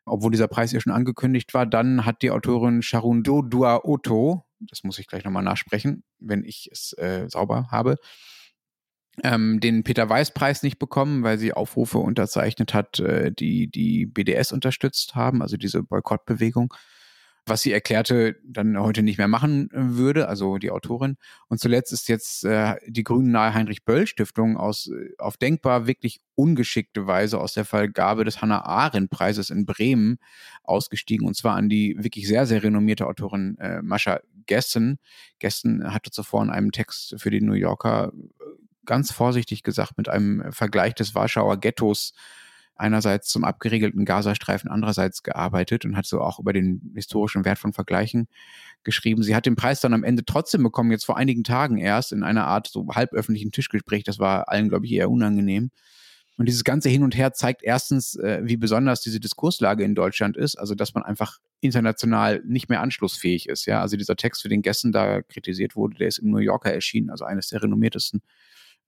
[SPEAKER 3] obwohl dieser Preis ja schon angekündigt war. Dann hat die Autorin Sharundo Dua Oto das muss ich gleich nochmal nachsprechen, wenn ich es äh, sauber habe, ähm, den Peter Weiß-Preis nicht bekommen, weil sie Aufrufe unterzeichnet hat, äh, die die BDS unterstützt haben, also diese Boykottbewegung was sie erklärte, dann heute nicht mehr machen äh, würde, also die Autorin. Und zuletzt ist jetzt äh, die Grünen nahe Heinrich Böll Stiftung aus äh, auf denkbar wirklich ungeschickte Weise aus der Vergabe des Hannah Arendt Preises in Bremen ausgestiegen und zwar an die wirklich sehr sehr renommierte Autorin äh, Mascha Gessen. Gessen hatte zuvor in einem Text für die New Yorker äh, ganz vorsichtig gesagt mit einem Vergleich des Warschauer Ghettos einerseits zum abgeriegelten Gazastreifen, andererseits gearbeitet und hat so auch über den historischen Wert von Vergleichen geschrieben. Sie hat den Preis dann am Ende trotzdem bekommen, jetzt vor einigen Tagen erst in einer Art so halböffentlichen Tischgespräch. Das war allen, glaube ich, eher unangenehm. Und dieses ganze Hin und Her zeigt erstens, äh, wie besonders diese Diskurslage in Deutschland ist, also dass man einfach international nicht mehr anschlussfähig ist. Ja, also dieser Text, für den Gessen da kritisiert wurde, der ist im New Yorker erschienen, also eines der renommiertesten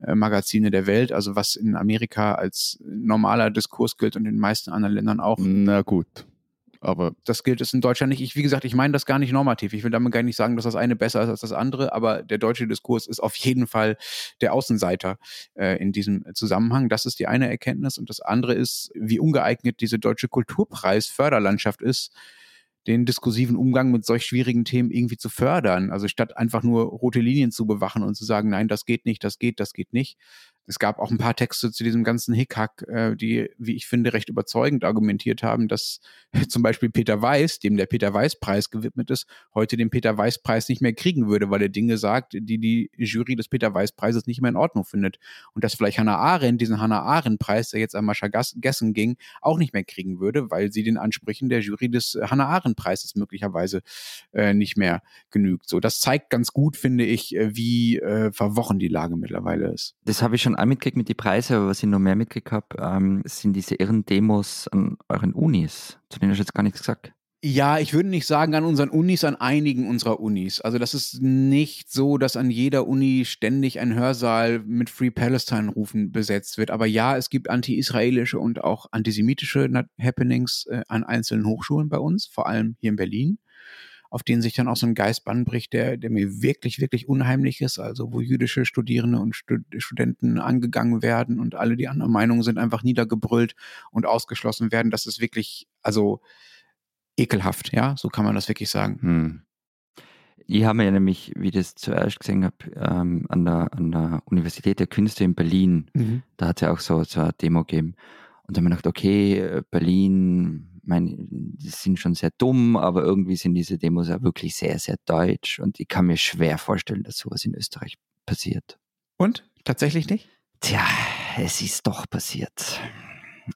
[SPEAKER 3] Magazine der Welt, also was in Amerika als normaler Diskurs gilt und in den meisten anderen Ländern auch.
[SPEAKER 2] Na gut. Aber
[SPEAKER 3] das gilt es in Deutschland nicht. Ich, wie gesagt, ich meine das gar nicht normativ. Ich will damit gar nicht sagen, dass das eine besser ist als das andere, aber der deutsche Diskurs ist auf jeden Fall der Außenseiter äh, in diesem Zusammenhang. Das ist die eine Erkenntnis. Und das andere ist, wie ungeeignet diese deutsche Kulturpreis Förderlandschaft ist, den diskursiven Umgang mit solch schwierigen Themen irgendwie zu fördern. Also statt einfach nur rote Linien zu bewachen und zu sagen, nein, das geht nicht, das geht, das geht nicht, es gab auch ein paar Texte zu diesem ganzen Hickhack, äh, die, wie ich finde, recht überzeugend argumentiert haben, dass zum Beispiel Peter Weiß, dem der Peter Weiß-Preis gewidmet ist, heute den Peter Weiß-Preis nicht mehr kriegen würde, weil er Dinge sagt, die die Jury des Peter Weiß-Preises nicht mehr in Ordnung findet. Und dass vielleicht Hannah Arendt diesen Hannah Arendt-Preis, der jetzt an Mascha Gessen ging, auch nicht mehr kriegen würde, weil sie den Ansprüchen der Jury des Hannah Arendt-Preises möglicherweise äh, nicht mehr genügt. So, das zeigt ganz gut, finde ich, äh, wie äh, verworren die Lage mittlerweile ist.
[SPEAKER 1] Das habe ich schon auch mitgekriegt mit den Preisen, aber was ich noch mehr mitgekriegt habe, ähm, sind diese irren Demos an euren Unis. Zu denen hast du jetzt gar nichts gesagt.
[SPEAKER 3] Ja, ich würde nicht sagen an unseren Unis, an einigen unserer Unis. Also das ist nicht so, dass an jeder Uni ständig ein Hörsaal mit Free Palestine Rufen besetzt wird. Aber ja, es gibt anti-israelische und auch antisemitische Happenings äh, an einzelnen Hochschulen bei uns, vor allem hier in Berlin auf denen sich dann auch so ein Geist bricht, der, der mir wirklich, wirklich unheimlich ist. Also wo jüdische Studierende und Stud Studenten angegangen werden und alle die anderen Meinungen sind einfach niedergebrüllt und ausgeschlossen werden. Das ist wirklich, also ekelhaft, ja, so kann man das wirklich sagen. Hm.
[SPEAKER 1] Ich habe ja nämlich, wie ich das zuerst gesehen habe, ähm, an, der, an der Universität der Künste in Berlin, mhm. da hat es ja auch so, so eine Demo gegeben. Und da habe ich gedacht, okay, Berlin, meine, die sind schon sehr dumm, aber irgendwie sind diese Demos auch wirklich sehr, sehr deutsch und ich kann mir schwer vorstellen, dass sowas in Österreich passiert.
[SPEAKER 3] Und? Tatsächlich nicht?
[SPEAKER 1] Tja, es ist doch passiert.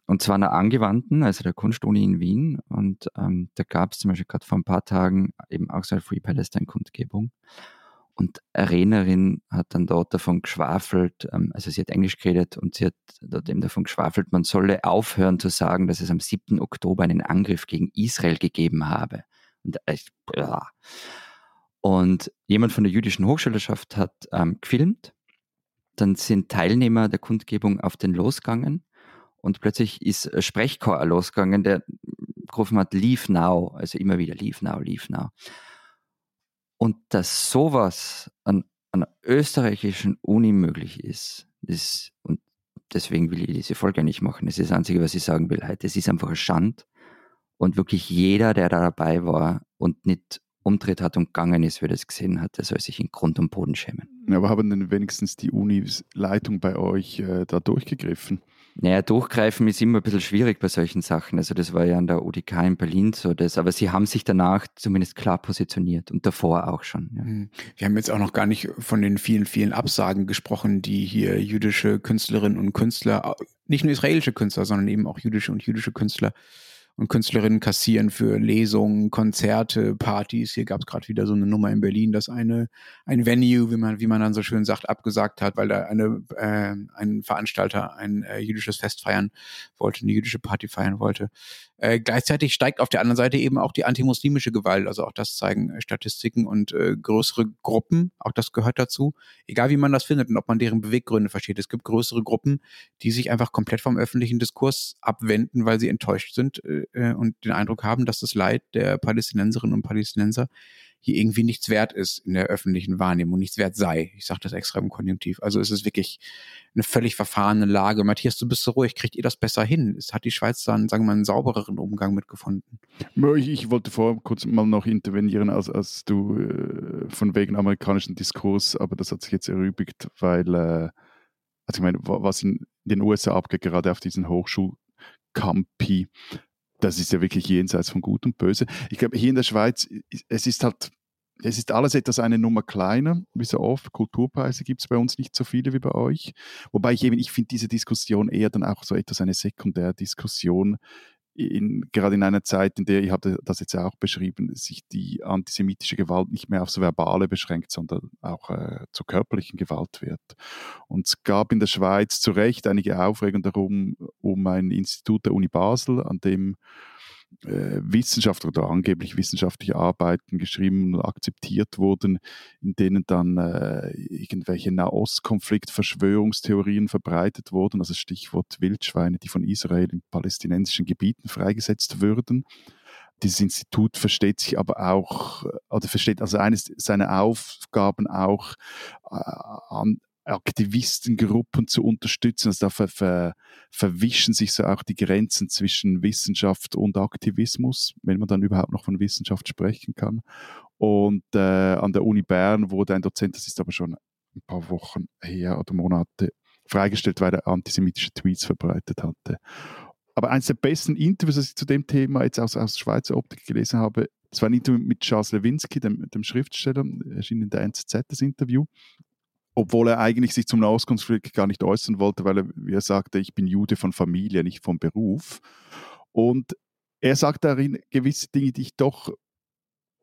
[SPEAKER 1] Und zwar an der Angewandten, also der Kunstuni in Wien. Und ähm, da gab es zum Beispiel gerade vor ein paar Tagen eben auch so eine Free Palestine-Kundgebung. Und eine Rednerin hat dann dort davon geschwafelt, ähm, also sie hat Englisch geredet und sie hat dort eben davon geschwafelt, man solle aufhören zu sagen, dass es am 7. Oktober einen Angriff gegen Israel gegeben habe. Und, äh, ja. und jemand von der jüdischen Hochschülerschaft hat ähm, gefilmt. Dann sind Teilnehmer der Kundgebung auf den losgegangen und plötzlich ist ein Sprechchor losgegangen, der gerufen hat, Leave Now, also immer wieder Leave Now, Leave Now. Und dass sowas an, einer österreichischen Uni möglich ist, das, und deswegen will ich diese Folge nicht machen, das ist das Einzige, was ich sagen will heute. Es ist einfach ein Schand. Und wirklich jeder, der da dabei war und nicht umdreht hat und gegangen ist, wer das gesehen hat, der soll sich in Grund und Boden schämen.
[SPEAKER 2] aber haben denn wenigstens die Uni-Leitung bei euch äh, da durchgegriffen?
[SPEAKER 1] Naja, durchgreifen ist immer ein bisschen schwierig bei solchen Sachen. Also das war ja an der UDK in Berlin so. Das, aber sie haben sich danach zumindest klar positioniert und davor auch schon. Ja. Hm.
[SPEAKER 3] Wir haben jetzt auch noch gar nicht von den vielen, vielen Absagen gesprochen, die hier jüdische Künstlerinnen und Künstler, nicht nur israelische Künstler, sondern eben auch jüdische und jüdische Künstler und Künstlerinnen kassieren für Lesungen, Konzerte, Partys. Hier gab es gerade wieder so eine Nummer in Berlin, dass eine ein Venue, wie man wie man dann so schön sagt, abgesagt hat, weil da eine äh, ein Veranstalter ein äh, jüdisches Fest feiern wollte, eine jüdische Party feiern wollte. Äh, gleichzeitig steigt auf der anderen Seite eben auch die antimuslimische Gewalt. Also auch das zeigen äh, Statistiken und äh, größere Gruppen. Auch das gehört dazu. Egal wie man das findet und ob man deren Beweggründe versteht. Es gibt größere Gruppen, die sich einfach komplett vom öffentlichen Diskurs abwenden, weil sie enttäuscht sind äh, äh, und den Eindruck haben, dass das Leid der Palästinenserinnen und Palästinenser hier irgendwie nichts wert ist in der öffentlichen Wahrnehmung, nichts wert sei. Ich sage das extra im Konjunktiv. Also es ist wirklich eine völlig verfahrene Lage. Matthias, du bist so ruhig, kriegt ihr das besser hin? Es hat die Schweiz dann, sagen wir mal, einen saubereren Umgang mitgefunden?
[SPEAKER 2] Ich, ich wollte vorher kurz mal noch intervenieren, als, als du äh, von wegen amerikanischen Diskurs, aber das hat sich jetzt erübrigt, weil, äh, also ich meine, was in den USA abgeht, gerade auf diesen Hochschulcampi, das ist ja wirklich jenseits von Gut und Böse. Ich glaube, hier in der Schweiz, es ist halt, es ist alles etwas eine Nummer kleiner, wie so oft. Kulturpreise gibt es bei uns nicht so viele wie bei euch. Wobei ich eben, ich finde diese Diskussion eher dann auch so etwas eine Sekundärdiskussion, in, gerade in einer Zeit, in der, ich hatte das jetzt auch beschrieben, sich die antisemitische Gewalt nicht mehr aufs Verbale beschränkt, sondern auch äh, zur körperlichen Gewalt wird. Und es gab in der Schweiz zu Recht einige Aufregung darum, um ein Institut der Uni Basel, an dem Wissenschaftler oder angeblich wissenschaftliche Arbeiten geschrieben und akzeptiert wurden, in denen dann äh, irgendwelche Nahostkonflikt-Verschwörungstheorien verbreitet wurden, also Stichwort Wildschweine, die von Israel in palästinensischen Gebieten freigesetzt würden. Dieses Institut versteht sich aber auch, oder versteht also eines seiner Aufgaben auch äh, an, Aktivistengruppen zu unterstützen. Also da ver, ver, verwischen sich so auch die Grenzen zwischen Wissenschaft und Aktivismus, wenn man dann überhaupt noch von Wissenschaft sprechen kann. Und äh, an der Uni Bern wurde ein Dozent, das ist aber schon ein paar Wochen her oder Monate, freigestellt, weil er antisemitische Tweets verbreitet hatte. Aber eines der besten Interviews, das ich zu dem Thema jetzt aus, aus Schweizer Optik gelesen habe, das war ein Interview mit Charles Lewinsky, dem, dem Schriftsteller, erschien in der NZZ das Interview obwohl er eigentlich sich zum Nahostkonflikt gar nicht äußern wollte, weil er, wie er sagte, ich bin Jude von Familie, nicht vom Beruf. Und er sagt darin gewisse Dinge, die ich doch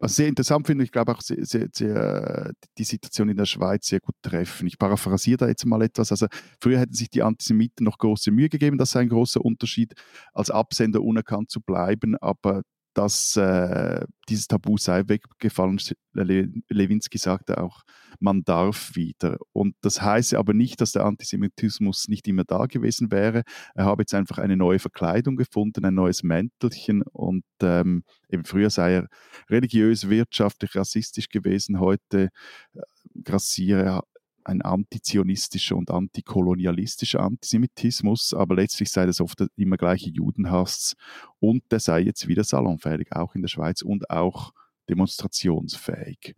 [SPEAKER 2] sehr interessant finde. Ich glaube auch sehr, sehr, sehr, die Situation in der Schweiz sehr gut treffen. Ich paraphrasiere da jetzt mal etwas. Also früher hätten sich die Antisemiten noch große Mühe gegeben. Das sei ein großer Unterschied, als Absender unerkannt zu bleiben. Aber dass äh, dieses Tabu sei weggefallen. Le Lewinsky sagte auch, man darf wieder. Und das heißt aber nicht, dass der Antisemitismus nicht immer da gewesen wäre. Er habe jetzt einfach eine neue Verkleidung gefunden, ein neues Mäntelchen und ähm, eben früher sei er religiös, wirtschaftlich, rassistisch gewesen. Heute äh, grassiere ein antizionistischer und antikolonialistischer Antisemitismus, aber letztlich sei das oft immer gleiche Judenhass und der sei jetzt wieder salonfähig, auch in der Schweiz und auch demonstrationsfähig.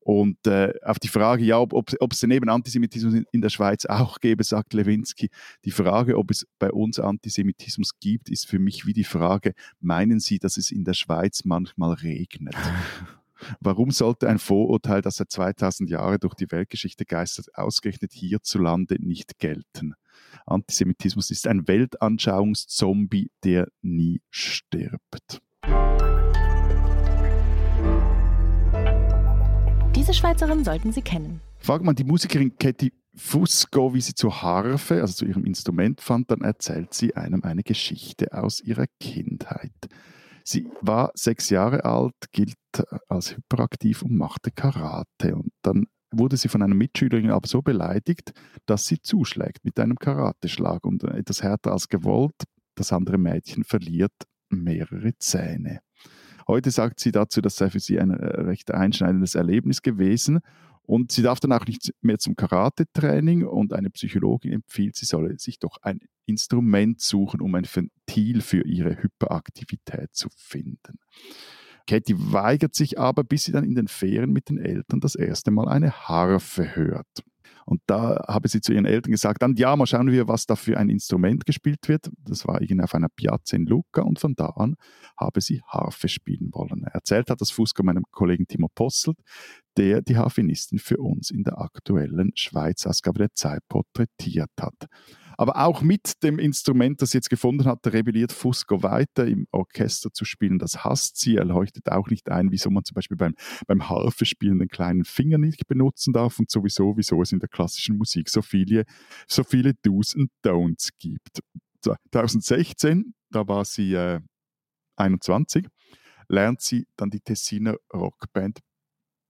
[SPEAKER 2] Und äh, auf die Frage, ja, ob, es neben Antisemitismus in, in, der Schweiz auch gäbe, sagt Lewinsky, die Frage, ob es bei uns Antisemitismus gibt, ist für mich wie die Frage, meinen Sie, dass es in der Schweiz manchmal regnet? Warum sollte ein Vorurteil, das seit 2000 Jahren durch die Weltgeschichte geistert, ausgerechnet hierzulande nicht gelten? Antisemitismus ist ein Weltanschauungszombie, der nie stirbt.
[SPEAKER 4] Diese Schweizerin sollten Sie kennen.
[SPEAKER 2] Fragt man die Musikerin Katie Fusco, wie sie zur Harfe, also zu ihrem Instrument fand, dann erzählt sie einem eine Geschichte aus ihrer Kindheit. Sie war sechs Jahre alt, gilt als hyperaktiv und machte Karate. Und dann wurde sie von einer Mitschülerin aber so beleidigt, dass sie zuschlägt mit einem Karateschlag und etwas härter als gewollt. Das andere Mädchen verliert mehrere Zähne. Heute sagt sie dazu, das sei für sie ein äh, recht einschneidendes Erlebnis gewesen und sie darf dann auch nicht mehr zum Karate-Training und eine Psychologin empfiehlt, sie solle sich doch ein Instrument suchen, um ein Ventil für ihre Hyperaktivität zu finden. Katie weigert sich aber, bis sie dann in den Ferien mit den Eltern das erste Mal eine Harfe hört. Und da habe sie zu ihren Eltern gesagt, dann ja, mal schauen wir, was da für ein Instrument gespielt wird. Das war irgendwie auf einer Piazza in Lucca und von da an habe sie Harfe spielen wollen. Erzählt hat das Fusco meinem Kollegen Timo Posselt, der die Harfenistin für uns in der aktuellen Schweiz Ausgabe der Zeit porträtiert hat. Aber auch mit dem Instrument, das sie jetzt gefunden hat, rebelliert Fusco weiter im Orchester zu spielen. Das hasst sie. Er leuchtet auch nicht ein, wieso man zum Beispiel beim, beim Harfe spielen den kleinen Finger nicht benutzen darf und sowieso, wieso es in der klassischen Musik so viele, so viele Do's und Don'ts gibt. 2016, da war sie äh, 21, lernt sie dann die Tessiner Rockband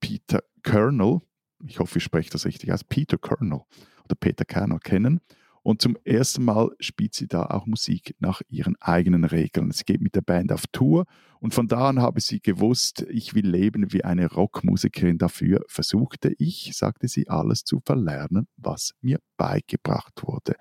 [SPEAKER 2] Peter Colonel, ich hoffe, ich spreche das richtig aus, Peter Colonel oder Peter Kerner kennen. Und zum ersten Mal spielt sie da auch Musik nach ihren eigenen Regeln. Sie geht mit der Band auf Tour und von da an habe sie gewusst, ich will leben wie eine Rockmusikerin. Dafür versuchte ich, sagte sie, alles zu verlernen, was mir beigebracht wurde.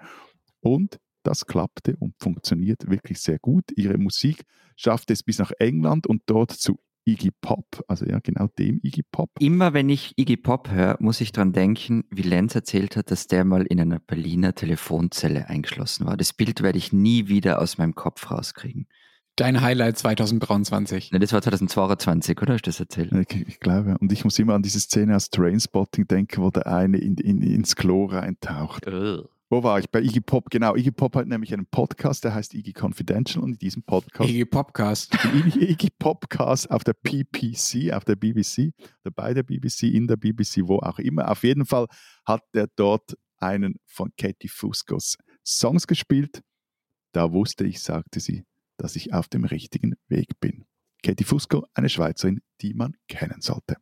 [SPEAKER 2] Und das klappte und funktioniert wirklich sehr gut. Ihre Musik schaffte es bis nach England und dort zu Iggy Pop, also ja, genau dem Iggy Pop.
[SPEAKER 1] Immer wenn ich Iggy Pop höre, muss ich daran denken, wie Lenz erzählt hat, dass der mal in einer Berliner Telefonzelle eingeschlossen war. Das Bild werde ich nie wieder aus meinem Kopf rauskriegen.
[SPEAKER 3] Dein Highlight 2023.
[SPEAKER 1] Ne, das war 2022, oder? Hast du das erzählt?
[SPEAKER 2] Ich, ich, glaube. Und ich muss immer an diese Szene aus Trainspotting denken, wo der eine in, in, ins Klo reintaucht. Uh. Wo war ich? Bei Iggy Pop, genau. Iggy Pop hat nämlich einen Podcast, der heißt Iggy Confidential und in diesem Podcast.
[SPEAKER 3] Iggy Popcast.
[SPEAKER 2] Iggy Popcast auf der PPC, auf der BBC, bei der BBC, in der BBC, wo auch immer. Auf jeden Fall hat er dort einen von Katie Fuscos Songs gespielt. Da wusste ich, sagte sie, dass ich auf dem richtigen Weg bin. Katie Fusco, eine Schweizerin, die man kennen sollte.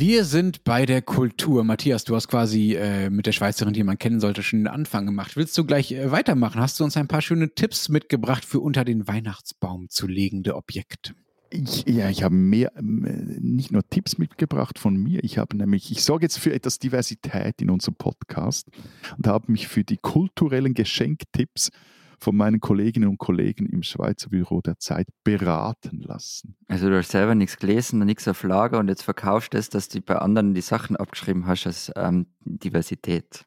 [SPEAKER 3] Wir sind bei der Kultur. Matthias, du hast quasi äh, mit der Schweizerin, die man kennen sollte, schon einen Anfang gemacht. Willst du gleich äh, weitermachen? Hast du uns ein paar schöne Tipps mitgebracht für unter den Weihnachtsbaum zu legende Objekte?
[SPEAKER 2] Ich, ja, ich habe mehr, äh, nicht nur Tipps mitgebracht von mir. Ich habe nämlich, ich sorge jetzt für etwas Diversität in unserem Podcast und habe mich für die kulturellen Geschenktipps von meinen Kolleginnen und Kollegen im Schweizer Büro der Zeit beraten lassen.
[SPEAKER 1] Also du hast selber nichts gelesen und nichts auf Lager und jetzt verkaufst du es, dass du bei anderen die Sachen abgeschrieben hast als ähm, Diversität.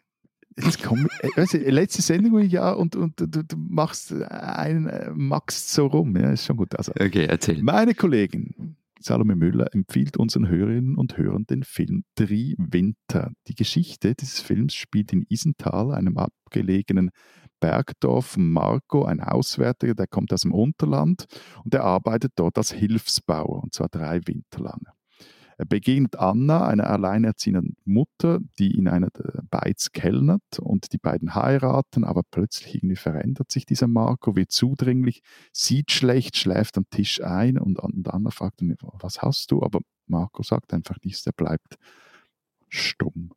[SPEAKER 2] Jetzt komm, äh, weißt du, letzte Sendung ja und, und du, du machst einen, äh, magst so rum, ja, ist schon gut. Also,
[SPEAKER 1] okay, erzähl.
[SPEAKER 2] Meine Kollegin Salome Müller empfiehlt unseren Hörerinnen und Hörern den Film Drei Winter. Die Geschichte dieses Films spielt in Isental, einem abgelegenen Bergdorf Marco, ein Auswärtiger, der kommt aus dem Unterland und der arbeitet dort als Hilfsbauer, und zwar drei Winter lang. Er begegnet Anna, einer alleinerziehenden Mutter, die in einer Beiz kellnert und die beiden heiraten, aber plötzlich irgendwie verändert sich dieser Marco, wird zudringlich, sieht schlecht, schläft am Tisch ein und, Anna fragt ihn, was hast du? Aber Marco sagt einfach nichts, er bleibt stumm.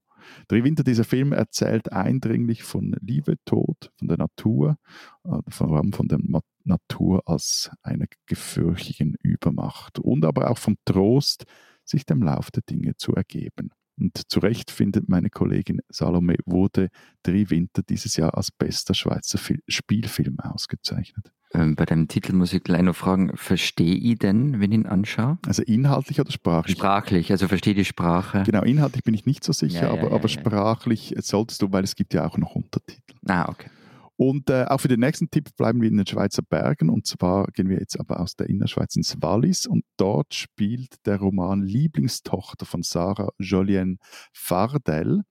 [SPEAKER 2] Der Winter, dieser Film erzählt eindringlich von Liebe, Tod, von der Natur, äh, vor allem von der Natur als einer gefürchtigen Übermacht und aber auch vom Trost, sich dem Lauf der Dinge zu ergeben. Und zu Recht findet meine Kollegin Salome, wurde Drei Winter dieses Jahr als bester Schweizer Spielfilm ausgezeichnet.
[SPEAKER 1] Ähm, bei deinem Titel muss ich gleich noch fragen, verstehe ich denn, wenn ich ihn anschaue?
[SPEAKER 2] Also inhaltlich oder sprachlich?
[SPEAKER 1] Sprachlich, also verstehe die Sprache.
[SPEAKER 2] Genau, inhaltlich bin ich nicht so sicher, ja, ja, aber, ja, aber sprachlich solltest du, weil es gibt ja auch noch Untertitel.
[SPEAKER 1] Ah, okay.
[SPEAKER 2] Und äh, auch für den nächsten Tipp bleiben wir in den Schweizer Bergen. Und zwar gehen wir jetzt aber aus der Innerschweiz ins Wallis. Und dort spielt der Roman Lieblingstochter von Sarah Jolien Fardel,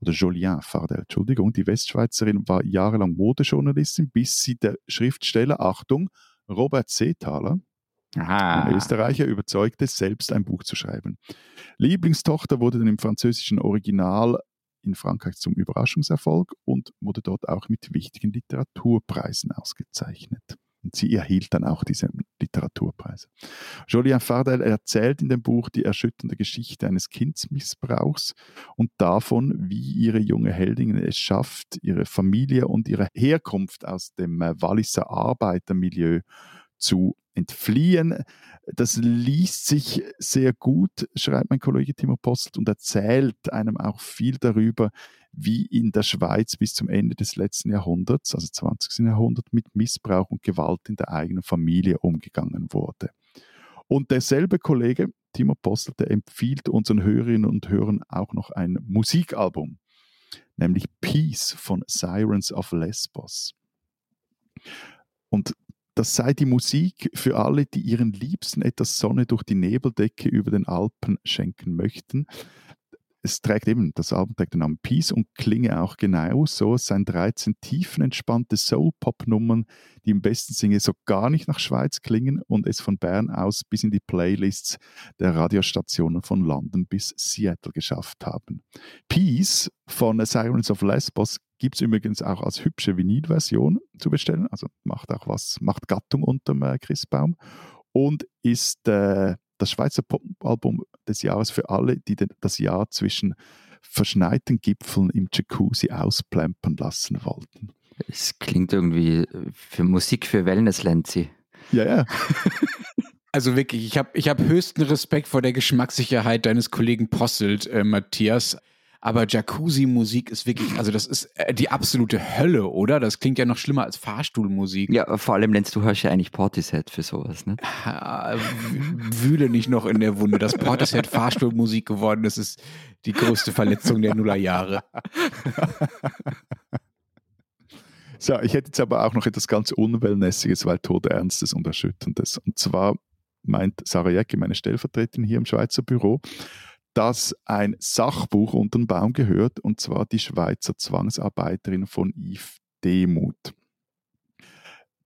[SPEAKER 2] oder Jolien Fardel, Entschuldigung. Die Westschweizerin war jahrelang Modejournalistin, bis sie der Schriftsteller, Achtung, Robert Seethaler, Aha. Ein Österreicher überzeugte, selbst ein Buch zu schreiben. Lieblingstochter wurde dann im französischen Original in Frankreich zum Überraschungserfolg und wurde dort auch mit wichtigen Literaturpreisen ausgezeichnet. Und sie erhielt dann auch diese Literaturpreise. Jolien Fardel erzählt in dem Buch die erschütternde Geschichte eines Kindsmissbrauchs und davon, wie ihre junge Heldin es schafft, ihre Familie und ihre Herkunft aus dem Walliser Arbeitermilieu zu entfliehen. Das liest sich sehr gut, schreibt mein Kollege Timo Postelt und erzählt einem auch viel darüber, wie in der Schweiz bis zum Ende des letzten Jahrhunderts, also 20. Jahrhundert, mit Missbrauch und Gewalt in der eigenen Familie umgegangen wurde. Und derselbe Kollege, Timo Postelt, der empfiehlt unseren Hörerinnen und Hörern auch noch ein Musikalbum, nämlich Peace von Sirens of Lesbos. Und das sei die Musik für alle, die ihren Liebsten etwas Sonne durch die Nebeldecke über den Alpen schenken möchten. Es trägt eben, das Album trägt den Namen Peace und klinge auch genau so. Es sind 13 tiefenentspannte Soul-Pop-Nummern, die im besten Sinne so gar nicht nach Schweiz klingen und es von Bern aus bis in die Playlists der Radiostationen von London bis Seattle geschafft haben. Peace von Sirens of Lesbos gibt es übrigens auch als hübsche Vinylversion zu bestellen, also macht auch was, macht Gattung unterm äh, Christbaum und ist äh, das Schweizer Pop-Album des Jahres für alle, die das Jahr zwischen verschneiten Gipfeln im Jacuzzi ausplempern lassen wollten.
[SPEAKER 1] Es klingt irgendwie für Musik für Wellness-Lenzi.
[SPEAKER 2] Ja, ja.
[SPEAKER 3] Also wirklich, ich habe ich hab höchsten Respekt vor der Geschmackssicherheit deines Kollegen Posselt, äh, Matthias. Aber Jacuzzi-Musik ist wirklich, also das ist äh, die absolute Hölle, oder? Das klingt ja noch schlimmer als Fahrstuhlmusik.
[SPEAKER 1] Ja, vor allem nennst du hörst ja eigentlich Portishead für sowas, ne?
[SPEAKER 3] Wühle nicht noch in der Wunde. Dass Portishead Fahrstuhlmusik geworden ist, ist die größte Verletzung der Nullerjahre.
[SPEAKER 2] So, ich hätte jetzt aber auch noch etwas ganz Unwellnessiges, weil Todernstes und Erschütterndes. Und zwar meint Sarah Jäcki, meine Stellvertreterin hier im Schweizer Büro, dass ein Sachbuch unter den Baum gehört, und zwar die Schweizer Zwangsarbeiterin von Yves Demuth.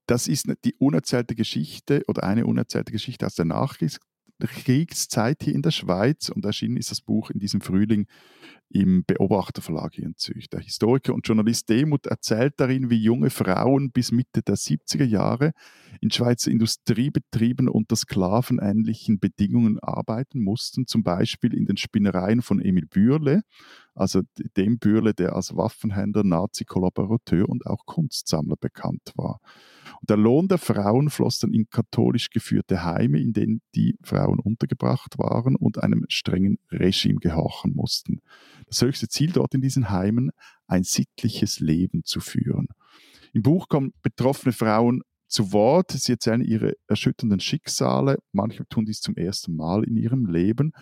[SPEAKER 2] Das ist die unerzählte Geschichte oder eine unerzählte Geschichte aus der Nachkriegszeit hier in der Schweiz und erschienen ist das Buch in diesem Frühling im Beobachterverlag in Zürich. Der Historiker und Journalist Demuth erzählt darin, wie junge Frauen bis Mitte der 70er Jahre in Schweizer Industriebetrieben unter sklavenähnlichen Bedingungen arbeiten mussten, zum Beispiel in den Spinnereien von Emil Bürle, also dem Bürle, der als Waffenhändler, Nazi-Kollaborateur und auch Kunstsammler bekannt war. Und der Lohn der Frauen floss dann in katholisch geführte Heime, in denen die Frauen untergebracht waren und einem strengen Regime gehorchen mussten. Das höchste Ziel dort in diesen Heimen, ein sittliches Leben zu führen. Im Buch kommen betroffene Frauen zu Wort. Sie erzählen ihre erschütternden Schicksale. Manche tun dies zum ersten Mal in ihrem Leben.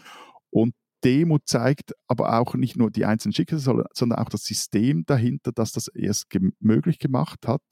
[SPEAKER 2] Und Demo zeigt aber auch nicht nur die einzelnen Schicksale, sondern auch das System dahinter, das das erst möglich gemacht hat.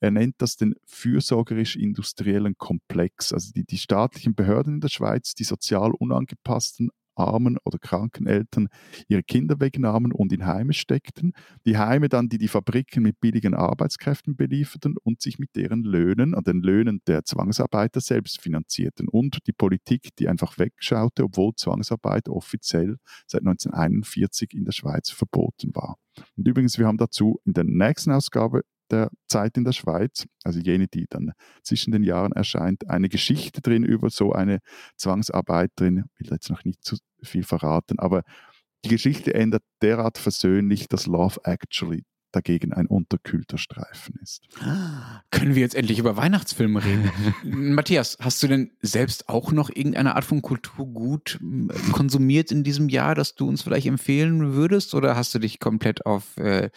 [SPEAKER 2] Er nennt das den fürsorgerisch-industriellen Komplex. Also die, die staatlichen Behörden in der Schweiz, die sozial unangepassten armen oder kranken Eltern ihre Kinder wegnahmen und in Heime steckten. Die Heime dann, die die Fabriken mit billigen Arbeitskräften belieferten und sich mit deren Löhnen, an den Löhnen der Zwangsarbeiter selbst finanzierten. Und die Politik, die einfach wegschaute, obwohl Zwangsarbeit offiziell seit 1941 in der Schweiz verboten war. Und übrigens, wir haben dazu in der nächsten Ausgabe der Zeit in der Schweiz, also jene, die dann zwischen den Jahren erscheint, eine Geschichte drin über so eine Zwangsarbeiterin. Ich will jetzt noch nicht zu viel verraten, aber die Geschichte ändert derart versöhnlich, dass Love Actually dagegen ein unterkühlter Streifen ist.
[SPEAKER 3] Können wir jetzt endlich über Weihnachtsfilme reden? Matthias, hast du denn selbst auch noch irgendeine Art von Kulturgut konsumiert in diesem Jahr, das du uns vielleicht empfehlen würdest? Oder hast du dich komplett auf äh,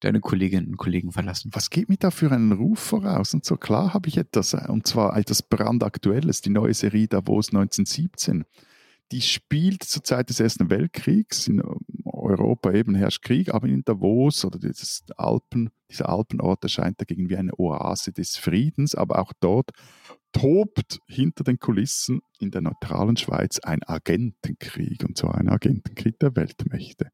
[SPEAKER 3] deine Kolleginnen und Kollegen verlassen?
[SPEAKER 2] Was geht mir da für einen Ruf voraus? Und so klar habe ich etwas, äh, und zwar etwas brandaktuelles, die neue Serie Davos 1917 die spielt zur Zeit des Ersten Weltkriegs. In Europa eben herrscht Krieg, aber in Davos oder dieses Alpen, dieser Alpenort erscheint dagegen wie eine Oase des Friedens, aber auch dort tobt hinter den Kulissen in der neutralen Schweiz ein Agentenkrieg, und zwar ein Agentenkrieg der Weltmächte.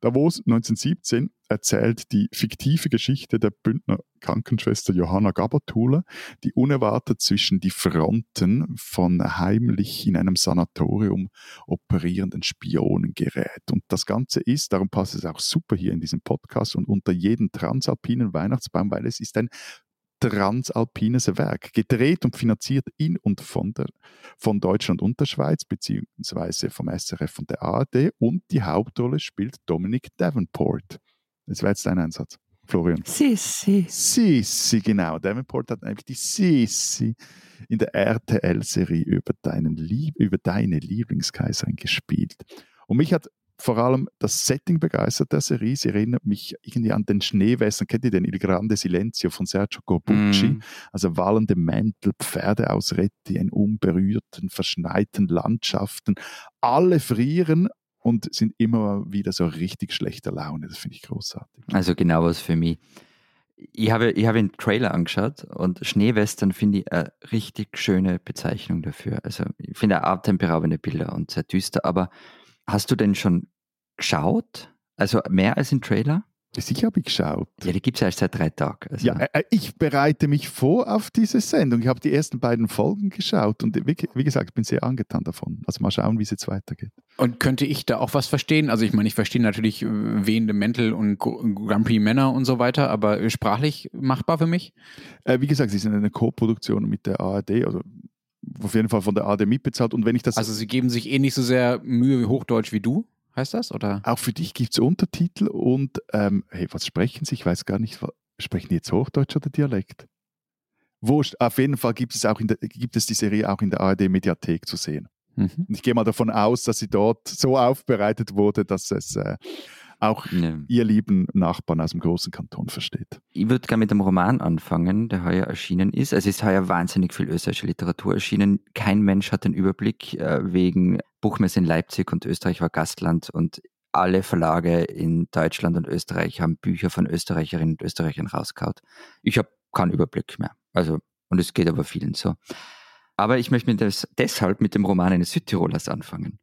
[SPEAKER 2] Davos 1917 erzählt die fiktive Geschichte der Bündner Krankenschwester Johanna Gabertuler, die unerwartet zwischen die Fronten von heimlich in einem Sanatorium operierenden Spionen gerät. Und das Ganze ist, darum passt es auch super hier in diesem Podcast und unter jedem transalpinen Weihnachtsbaum, weil es ist ein transalpines Werk, gedreht und finanziert in und von, der, von Deutschland und der Schweiz, beziehungsweise vom SRF und der ARD. Und die Hauptrolle spielt Dominic Davenport. Das wäre jetzt dein Einsatz, Florian.
[SPEAKER 1] Sissi.
[SPEAKER 2] Sissi, genau. Davenport hat nämlich die Sissi in der RTL-Serie über, über deine Lieblingskaiserin gespielt. Und mich hat vor allem das Setting begeistert der Serie. Sie erinnert mich irgendwie an den Schneewestern. Kennt ihr den Il Grande Silenzio von Sergio Corbucci? Mm. Also wallende Mäntel, Pferde aus Retti in unberührten, verschneiten Landschaften. Alle frieren und sind immer wieder so richtig schlechter Laune. Das finde ich großartig.
[SPEAKER 1] Also genau was für mich. Ich habe, ich habe den Trailer angeschaut und Schneewestern finde ich eine richtig schöne Bezeichnung dafür. Also ich finde atemberaubende Bilder und sehr düster, aber Hast du denn schon geschaut? Also mehr als im Trailer?
[SPEAKER 2] Sicher habe ich geschaut.
[SPEAKER 1] Ja, die gibt es ja erst seit drei Tagen. Also.
[SPEAKER 2] Ja, äh, ich bereite mich vor auf diese Sendung. Ich habe die ersten beiden Folgen geschaut und wie, wie gesagt, ich bin sehr angetan davon. Also mal schauen, wie es jetzt weitergeht.
[SPEAKER 3] Und könnte ich da auch was verstehen? Also ich meine, ich verstehe natürlich äh, wehende Mäntel und Grand Prix Männer und so weiter, aber sprachlich machbar für mich?
[SPEAKER 2] Äh, wie gesagt, sie sind eine Co-Produktion mit der ARD, also auf jeden Fall von der ARD mitbezahlt. Und wenn ich das
[SPEAKER 3] also sie geben sich eh nicht so sehr Mühe wie Hochdeutsch wie du? Heißt das? Oder?
[SPEAKER 2] Auch für dich gibt es Untertitel und ähm, hey, was sprechen sie? Ich weiß gar nicht, sprechen die jetzt Hochdeutsch oder Dialekt? Wurscht, auf jeden Fall gibt es, auch der, gibt es die Serie auch in der ARD-Mediathek zu sehen. Mhm. Ich gehe mal davon aus, dass sie dort so aufbereitet wurde, dass es äh, auch ja. ihr lieben Nachbarn aus dem großen Kanton versteht.
[SPEAKER 1] Ich würde gerne mit dem Roman anfangen, der heuer erschienen ist. Es ist heuer wahnsinnig viel österreichische Literatur erschienen. Kein Mensch hat den Überblick äh, wegen Buchmesse in Leipzig und Österreich war Gastland und alle Verlage in Deutschland und Österreich haben Bücher von Österreicherinnen und Österreichern rausgehauen. Ich habe keinen Überblick mehr. Also, und es geht aber vielen so. Aber ich möchte des, deshalb mit dem Roman eines Südtirolers anfangen.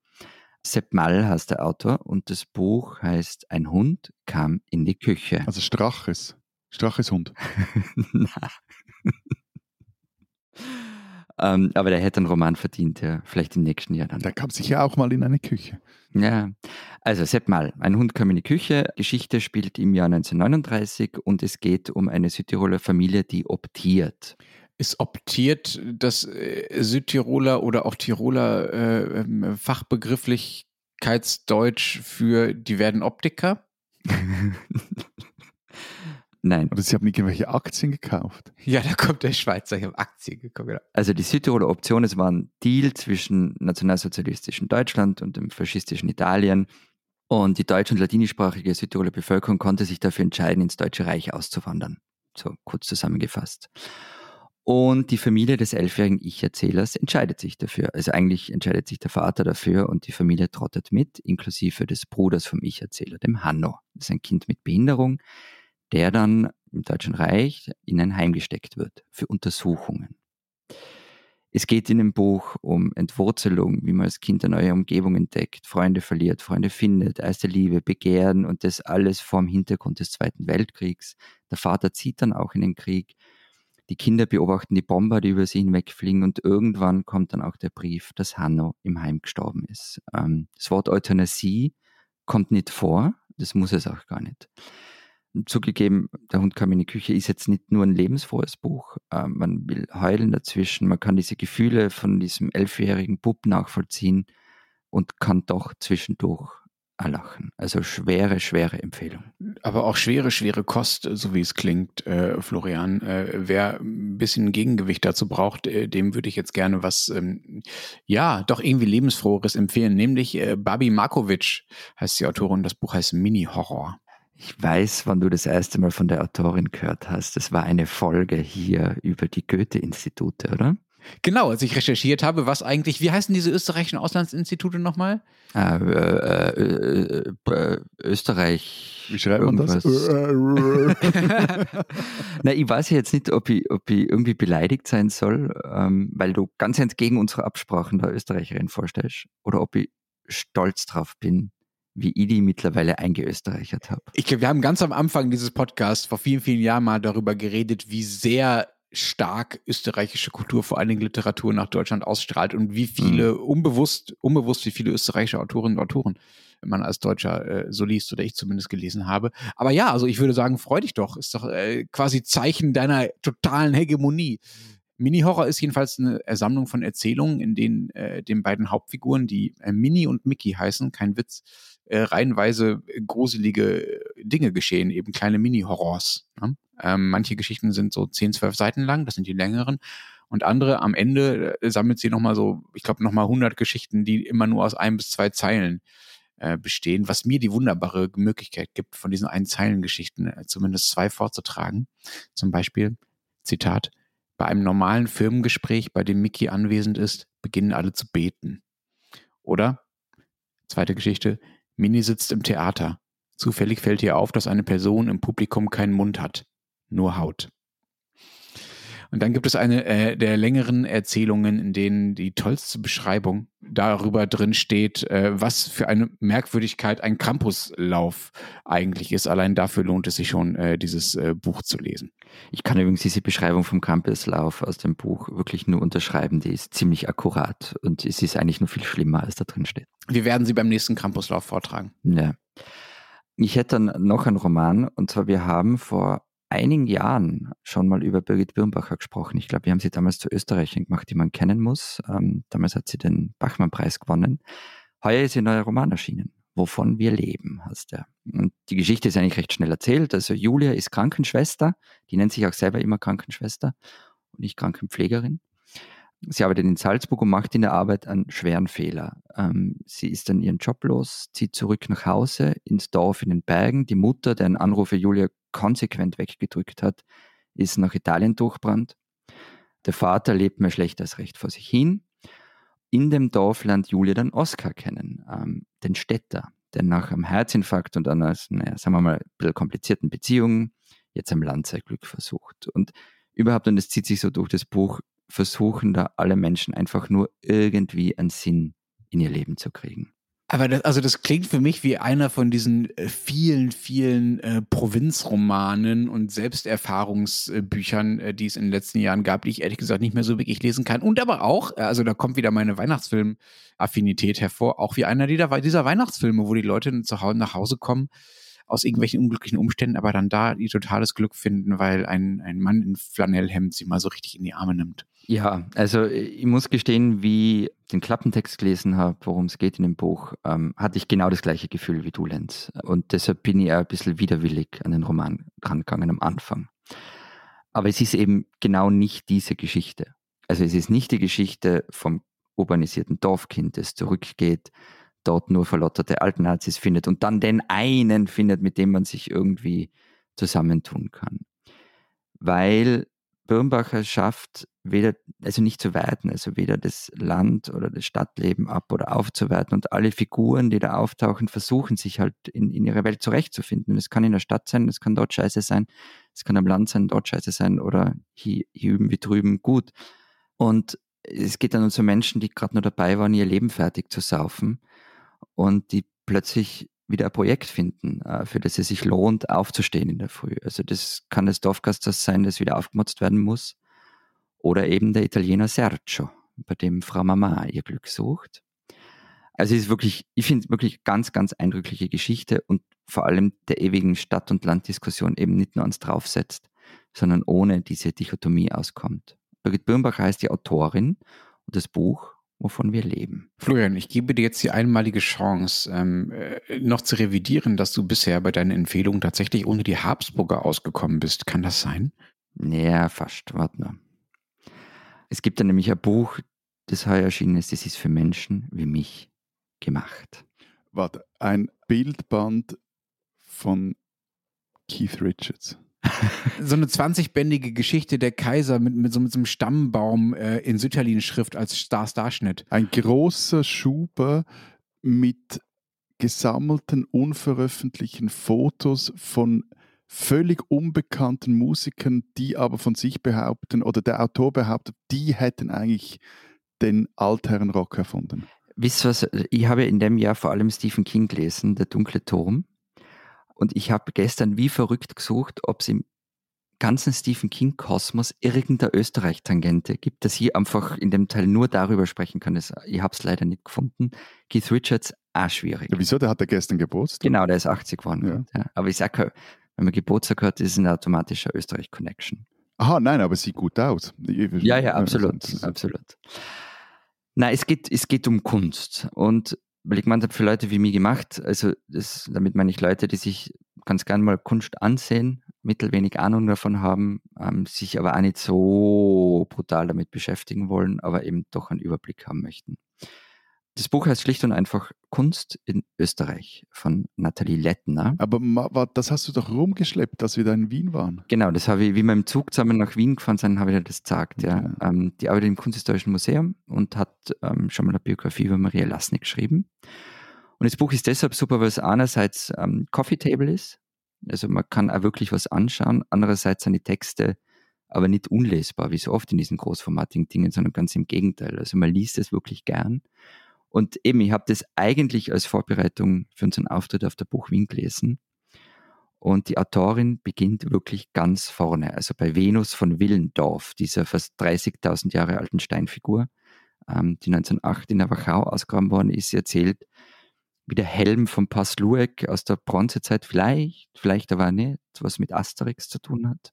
[SPEAKER 1] Sepp Mall heißt der Autor und das Buch heißt Ein Hund kam in die Küche.
[SPEAKER 2] Also Straches. Straches Hund.
[SPEAKER 1] ähm, aber der hätte einen Roman verdient, ja. Vielleicht im nächsten Jahr dann.
[SPEAKER 2] Der kam sicher auch mal in eine Küche.
[SPEAKER 1] Ja, also Sepp Mall, Ein Hund kam in die Küche. Geschichte spielt im Jahr 1939 und es geht um eine Südtiroler Familie, die optiert.
[SPEAKER 3] Ist optiert das äh, Südtiroler oder auch Tiroler äh, ähm, Fachbegrifflichkeitsdeutsch für die werden Optiker?
[SPEAKER 1] Nein.
[SPEAKER 2] Oder Sie haben irgendwelche Aktien gekauft?
[SPEAKER 3] Ja, da kommt der Schweizer, ich habe Aktien gekauft. Genau.
[SPEAKER 1] Also die Südtiroler Option, es war ein Deal zwischen nationalsozialistischen Deutschland und dem faschistischen Italien. Und die deutsch- und ladinischsprachige Südtiroler Bevölkerung konnte sich dafür entscheiden, ins Deutsche Reich auszuwandern. So kurz zusammengefasst. Und die Familie des elfjährigen Ich-Erzählers entscheidet sich dafür. Also eigentlich entscheidet sich der Vater dafür und die Familie trottet mit, inklusive des Bruders vom Ich-Erzähler, dem Hanno. Das ist ein Kind mit Behinderung, der dann im Deutschen Reich in ein Heim gesteckt wird für Untersuchungen. Es geht in dem Buch um Entwurzelung, wie man als Kind eine neue Umgebung entdeckt, Freunde verliert, Freunde findet, erste Liebe, Begehren und das alles vor dem Hintergrund des Zweiten Weltkriegs. Der Vater zieht dann auch in den Krieg die Kinder beobachten die Bomber, die über sie hinwegfliegen und irgendwann kommt dann auch der Brief, dass Hanno im Heim gestorben ist. Ähm, das Wort Euthanasie kommt nicht vor, das muss es auch gar nicht. Zugegeben, der Hund kam in die Küche ist jetzt nicht nur ein lebensfrohes Buch. Ähm, man will heulen dazwischen, man kann diese Gefühle von diesem elfjährigen Bub nachvollziehen und kann doch zwischendurch erlachen. Also schwere, schwere Empfehlung.
[SPEAKER 3] Aber auch schwere, schwere Kost, so wie es klingt, äh, Florian. Äh, wer ein bisschen Gegengewicht dazu braucht, äh, dem würde ich jetzt gerne was, ähm, ja, doch irgendwie lebensfroheres empfehlen. Nämlich äh, Babi Markovic heißt die Autorin. Das Buch heißt Mini-Horror.
[SPEAKER 1] Ich weiß, wann du das erste Mal von der Autorin gehört hast. Das war eine Folge hier über die Goethe-Institute, oder?
[SPEAKER 3] Genau, als ich recherchiert habe, was eigentlich, wie heißen diese österreichischen Auslandsinstitute nochmal?
[SPEAKER 1] Ah, äh, äh, äh, Österreich.
[SPEAKER 2] Wie schreibt man das?
[SPEAKER 1] Na, ich weiß jetzt nicht, ob ich, ob ich irgendwie beleidigt sein soll, ähm, weil du ganz entgegen unserer Absprachen der Österreicherin vorstellst, oder ob ich stolz drauf bin, wie ich die mittlerweile eingeösterreichert habe.
[SPEAKER 3] Ich glaube, wir haben ganz am Anfang dieses Podcasts vor vielen, vielen Jahren mal darüber geredet, wie sehr stark österreichische Kultur, vor allen Dingen Literatur nach Deutschland ausstrahlt und wie viele, mhm. unbewusst, unbewusst, wie viele österreichische Autorinnen und Autoren man als Deutscher äh, so liest oder ich zumindest gelesen habe. Aber ja, also ich würde sagen, freu dich doch. Ist doch äh, quasi Zeichen deiner totalen Hegemonie. Mini-Horror ist jedenfalls eine Ersammlung von Erzählungen, in denen äh, den beiden Hauptfiguren, die äh, Mini und Mickey heißen, kein Witz, äh, reihenweise gruselige Dinge geschehen, eben kleine Mini-Horrors. Ne? Ähm, manche Geschichten sind so 10, 12 Seiten lang, das sind die längeren. Und andere am Ende äh, sammelt sie nochmal so, ich glaube, nochmal 100 Geschichten, die immer nur aus ein bis zwei Zeilen äh, bestehen, was mir die wunderbare Möglichkeit gibt, von diesen ein Zeilen-Geschichten äh, zumindest zwei vorzutragen. Zum Beispiel, Zitat, bei einem normalen Firmengespräch, bei dem Mickey anwesend ist, beginnen alle zu beten. Oder, zweite Geschichte, Mini sitzt im Theater. Zufällig fällt ihr auf, dass eine Person im Publikum keinen Mund hat nur Haut. Und dann gibt es eine äh, der längeren Erzählungen, in denen die tollste Beschreibung darüber drin steht, äh, was für eine Merkwürdigkeit ein Campuslauf eigentlich ist. Allein dafür lohnt es sich schon, äh, dieses äh, Buch zu lesen.
[SPEAKER 1] Ich kann übrigens diese Beschreibung vom Campuslauf aus dem Buch wirklich nur unterschreiben. Die ist ziemlich akkurat und es ist eigentlich nur viel schlimmer, als da drin steht.
[SPEAKER 3] Wir werden sie beim nächsten Campuslauf vortragen.
[SPEAKER 1] Ja. Ich hätte dann noch einen Roman und zwar wir haben vor einigen Jahren schon mal über Birgit Birnbacher gesprochen. Ich glaube, wir haben sie damals zu Österreichern gemacht, die man kennen muss. Ähm, damals hat sie den Bachmann-Preis gewonnen. Heuer ist ihr neuer Roman erschienen. Wovon wir leben, heißt er. Und die Geschichte ist eigentlich recht schnell erzählt. Also Julia ist Krankenschwester, die nennt sich auch selber immer Krankenschwester und nicht Krankenpflegerin. Sie arbeitet in Salzburg und macht in der Arbeit einen schweren Fehler. Ähm, sie ist dann ihren Job los, zieht zurück nach Hause ins Dorf in den Bergen. Die Mutter, deren Anrufe Julia konsequent weggedrückt hat, ist nach Italien durchbrannt. Der Vater lebt mehr schlecht als recht vor sich hin. In dem Dorf lernt Julia dann Oskar kennen, ähm, den Städter, der nach einem Herzinfarkt und einer, naja, sagen wir mal, ein bisschen komplizierten Beziehung jetzt am Land sein Glück versucht. Und überhaupt, und es zieht sich so durch das Buch, versuchen da alle Menschen einfach nur irgendwie einen Sinn in ihr Leben zu kriegen.
[SPEAKER 3] Aber das, also das klingt für mich wie einer von diesen äh, vielen, vielen äh, Provinzromanen und Selbsterfahrungsbüchern, äh, die es in den letzten Jahren gab, die ich ehrlich gesagt nicht mehr so wirklich lesen kann. Und aber auch, äh, also da kommt wieder meine Weihnachtsfilm-Affinität hervor, auch wie einer dieser, dieser Weihnachtsfilme, wo die Leute zu Hause nach Hause kommen aus irgendwelchen unglücklichen Umständen, aber dann da ihr totales Glück finden, weil ein, ein Mann in Flanellhemd sie mal so richtig in die Arme nimmt.
[SPEAKER 1] Ja, also ich muss gestehen, wie ich den Klappentext gelesen habe, worum es geht in dem Buch, ähm, hatte ich genau das gleiche Gefühl wie du, Lenz. Und deshalb bin ich ein bisschen widerwillig an den Roman rangegangen am Anfang. Aber es ist eben genau nicht diese Geschichte. Also es ist nicht die Geschichte vom urbanisierten Dorfkind, das zurückgeht dort nur verlotterte Altnazis findet und dann den einen findet, mit dem man sich irgendwie zusammentun kann. Weil Birnbacher schafft weder, also nicht zu werten, also weder das Land oder das Stadtleben ab oder aufzuwerten und alle Figuren, die da auftauchen, versuchen sich halt in, in ihrer Welt zurechtzufinden. Es kann in der Stadt sein, es kann dort scheiße sein, es kann am Land sein, dort scheiße sein oder hier, hier üben wie drüben gut. Und es geht dann um so Menschen, die gerade nur dabei waren, ihr Leben fertig zu saufen und die plötzlich wieder ein Projekt finden, äh, für das es sich lohnt, aufzustehen in der Früh. Also das kann das Dorfgasthaus sein, das wieder aufgemotzt werden muss. Oder eben der Italiener Sergio, bei dem Frau Mama ihr Glück sucht. Also es ist wirklich, ich finde wirklich ganz, ganz eindrückliche Geschichte und vor allem der ewigen Stadt- und Landdiskussion eben nicht nur ans draufsetzt, sondern ohne diese Dichotomie auskommt. Birgit Birnbach heißt die Autorin und das Buch wovon wir leben.
[SPEAKER 3] Florian, ich gebe dir jetzt die einmalige Chance, ähm, äh, noch zu revidieren, dass du bisher bei deinen Empfehlungen tatsächlich ohne die Habsburger ausgekommen bist. Kann das sein?
[SPEAKER 1] Ja, fast. Warte noch. Es gibt da nämlich ein Buch, das heuer erschienen ist, das ist für Menschen wie mich gemacht.
[SPEAKER 2] Warte, ein Bildband von Keith Richards.
[SPEAKER 3] so eine 20-bändige Geschichte der Kaiser mit, mit, so, mit so einem Stammbaum äh, in Sütterlin-Schrift als Star-Starschnitt.
[SPEAKER 2] Ein großer Schuber mit gesammelten, unveröffentlichten Fotos von völlig unbekannten Musikern, die aber von sich behaupten, oder der Autor behauptet, die hätten eigentlich den Altherrenrock erfunden.
[SPEAKER 1] Wisst ihr was, ich habe in dem Jahr vor allem Stephen King gelesen, Der dunkle Turm. Und ich habe gestern wie verrückt gesucht, ob es im ganzen Stephen King Kosmos irgendeine Österreich-Tangente gibt, dass ich einfach in dem Teil nur darüber sprechen kann. Das, ich habe es leider nicht gefunden. Keith Richards, auch schwierig.
[SPEAKER 2] Ja, wieso? Der hat ja gestern Geburtstag.
[SPEAKER 1] Genau, der ist 80 geworden. Ja. Ja. Aber ich sage, wenn man Geburtstag hat, ist es eine automatische Österreich-Connection.
[SPEAKER 2] Aha, nein, aber sieht gut aus.
[SPEAKER 1] Ja, ja, absolut, absolut. Nein, es geht, es geht um Kunst. Und weil ich für Leute wie mich gemacht, also das, damit meine ich Leute, die sich ganz gern mal Kunst ansehen, mittelwenig Ahnung davon haben, ähm, sich aber auch nicht so brutal damit beschäftigen wollen, aber eben doch einen Überblick haben möchten. Das Buch heißt schlicht und einfach Kunst in Österreich von Nathalie Lettner.
[SPEAKER 2] Aber das hast du doch rumgeschleppt, dass wir da in Wien waren.
[SPEAKER 1] Genau, das habe ich, wie wir im Zug zusammen nach Wien gefahren sind, habe ich dir das gesagt. Ja. Okay. Ähm, die arbeitet im Kunsthistorischen Museum und hat ähm, schon mal eine Biografie über Maria Lasnik geschrieben. Und das Buch ist deshalb super, weil es einerseits ähm, Coffee Table ist. Also man kann auch wirklich was anschauen. Andererseits sind die Texte aber nicht unlesbar, wie so oft in diesen großformatigen Dingen, sondern ganz im Gegenteil. Also man liest es wirklich gern. Und eben, ich habe das eigentlich als Vorbereitung für unseren Auftritt auf der Buch Wien gelesen. Und die Autorin beginnt wirklich ganz vorne, also bei Venus von Willendorf, dieser fast 30.000 Jahre alten Steinfigur, ähm, die 1908 in der Wachau ausgegraben worden ist. Sie erzählt, wie der Helm von Pasluek aus der Bronzezeit vielleicht, vielleicht aber nicht, was mit Asterix zu tun hat.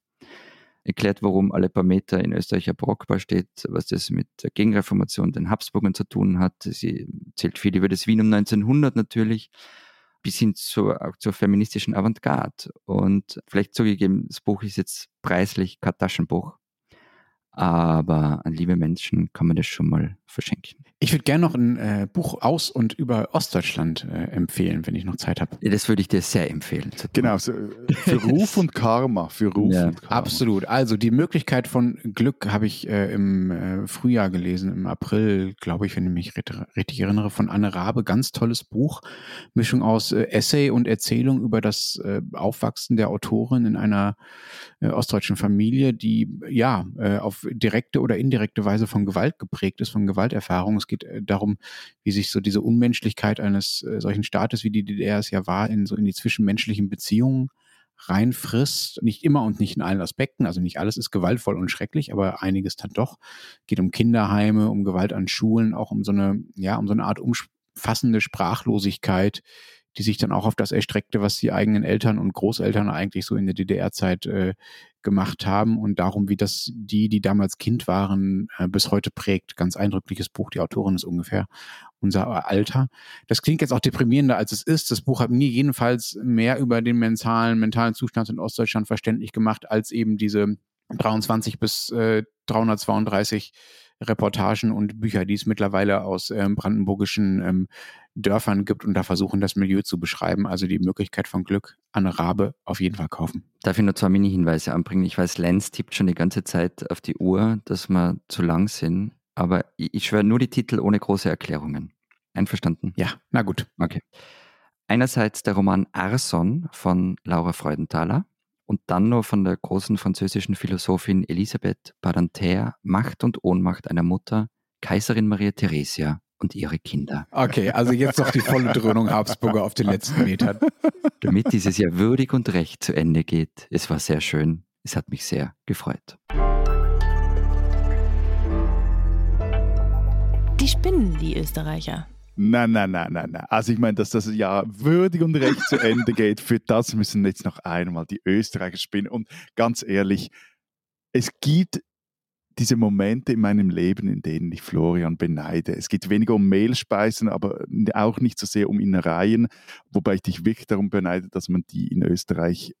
[SPEAKER 1] Erklärt, warum alle paar Meter in Österreich ein Brockball steht, was das mit der Gegenreformation, den Habsburgern zu tun hat. Sie erzählt viel über das Wien um 1900 natürlich bis hin zur, zur feministischen Avantgarde. Und vielleicht zugegeben, das Buch ist jetzt preislich kein Taschenbuch, aber an liebe Menschen kann man das schon mal verschenken.
[SPEAKER 3] Ich würde gerne noch ein äh, Buch aus und über Ostdeutschland äh, empfehlen, wenn ich noch Zeit habe.
[SPEAKER 1] Das würde ich dir sehr empfehlen.
[SPEAKER 2] Genau, so, äh, für Ruf und Karma. Für Ruf
[SPEAKER 3] ja,
[SPEAKER 2] und Karma.
[SPEAKER 3] Absolut. Also die Möglichkeit von Glück habe ich äh, im äh, Frühjahr gelesen, im April, glaube ich, wenn ich mich richtig erinnere, von Anne Rabe. Ganz tolles Buch. Mischung aus äh, Essay und Erzählung über das Aufwachsen der Autorin in einer ostdeutschen Familie, die ja auf direkte oder indirekte Weise von Gewalt geprägt ist, von Gewalterfahrung. Es geht äh, darum, wie sich so diese Unmenschlichkeit eines äh, solchen Staates, wie die DDR es ja war, in so in die zwischenmenschlichen Beziehungen reinfrisst. Nicht immer und nicht in allen Aspekten. Also nicht alles ist gewaltvoll und schrecklich, aber einiges dann doch. Geht um Kinderheime, um Gewalt an Schulen, auch um so eine, ja, um so eine Art umfassende Sprachlosigkeit, die sich dann auch auf das erstreckte, was die eigenen Eltern und Großeltern eigentlich so in der DDR-Zeit äh, gemacht haben und darum, wie das die, die damals Kind waren, äh, bis heute prägt. Ganz eindrückliches Buch. Die Autorin ist ungefähr unser Alter. Das klingt jetzt auch deprimierender, als es ist. Das Buch hat mir jedenfalls mehr über den mentalen, mentalen Zustand in Ostdeutschland verständlich gemacht, als eben diese 23 bis äh, 332 Reportagen und Bücher, die es mittlerweile aus ähm, brandenburgischen ähm, Dörfern gibt und da versuchen, das Milieu zu beschreiben. Also die Möglichkeit von Glück an Rabe auf jeden Fall kaufen.
[SPEAKER 1] Darf ich nur zwei Mini-Hinweise anbringen? Ich weiß, Lenz tippt schon die ganze Zeit auf die Uhr, dass wir zu lang sind, aber ich, schwöre nur die Titel ohne große Erklärungen. Einverstanden?
[SPEAKER 3] Ja, na gut.
[SPEAKER 1] Okay. Einerseits der Roman Arson von Laura Freudenthaler und dann noch von der großen französischen Philosophin Elisabeth Badinter Macht und Ohnmacht einer Mutter, Kaiserin Maria Theresia und ihre Kinder.
[SPEAKER 3] Okay, also jetzt noch die volle Dröhnung Habsburger auf den letzten Metern.
[SPEAKER 1] Damit dieses Jahr würdig und recht zu Ende geht. Es war sehr schön. Es hat mich sehr gefreut.
[SPEAKER 4] Die spinnen, die Österreicher.
[SPEAKER 2] Nein, nein, nein, nein, nein. Also ich meine, dass das Jahr würdig und recht zu Ende geht, für das müssen jetzt noch einmal die Österreicher spielen. Und ganz ehrlich, es gibt diese Momente in meinem Leben, in denen ich Florian beneide. Es geht weniger um Mehlspeisen, aber auch nicht so sehr um Innereien, wobei ich dich wirklich darum beneide, dass man die in Österreich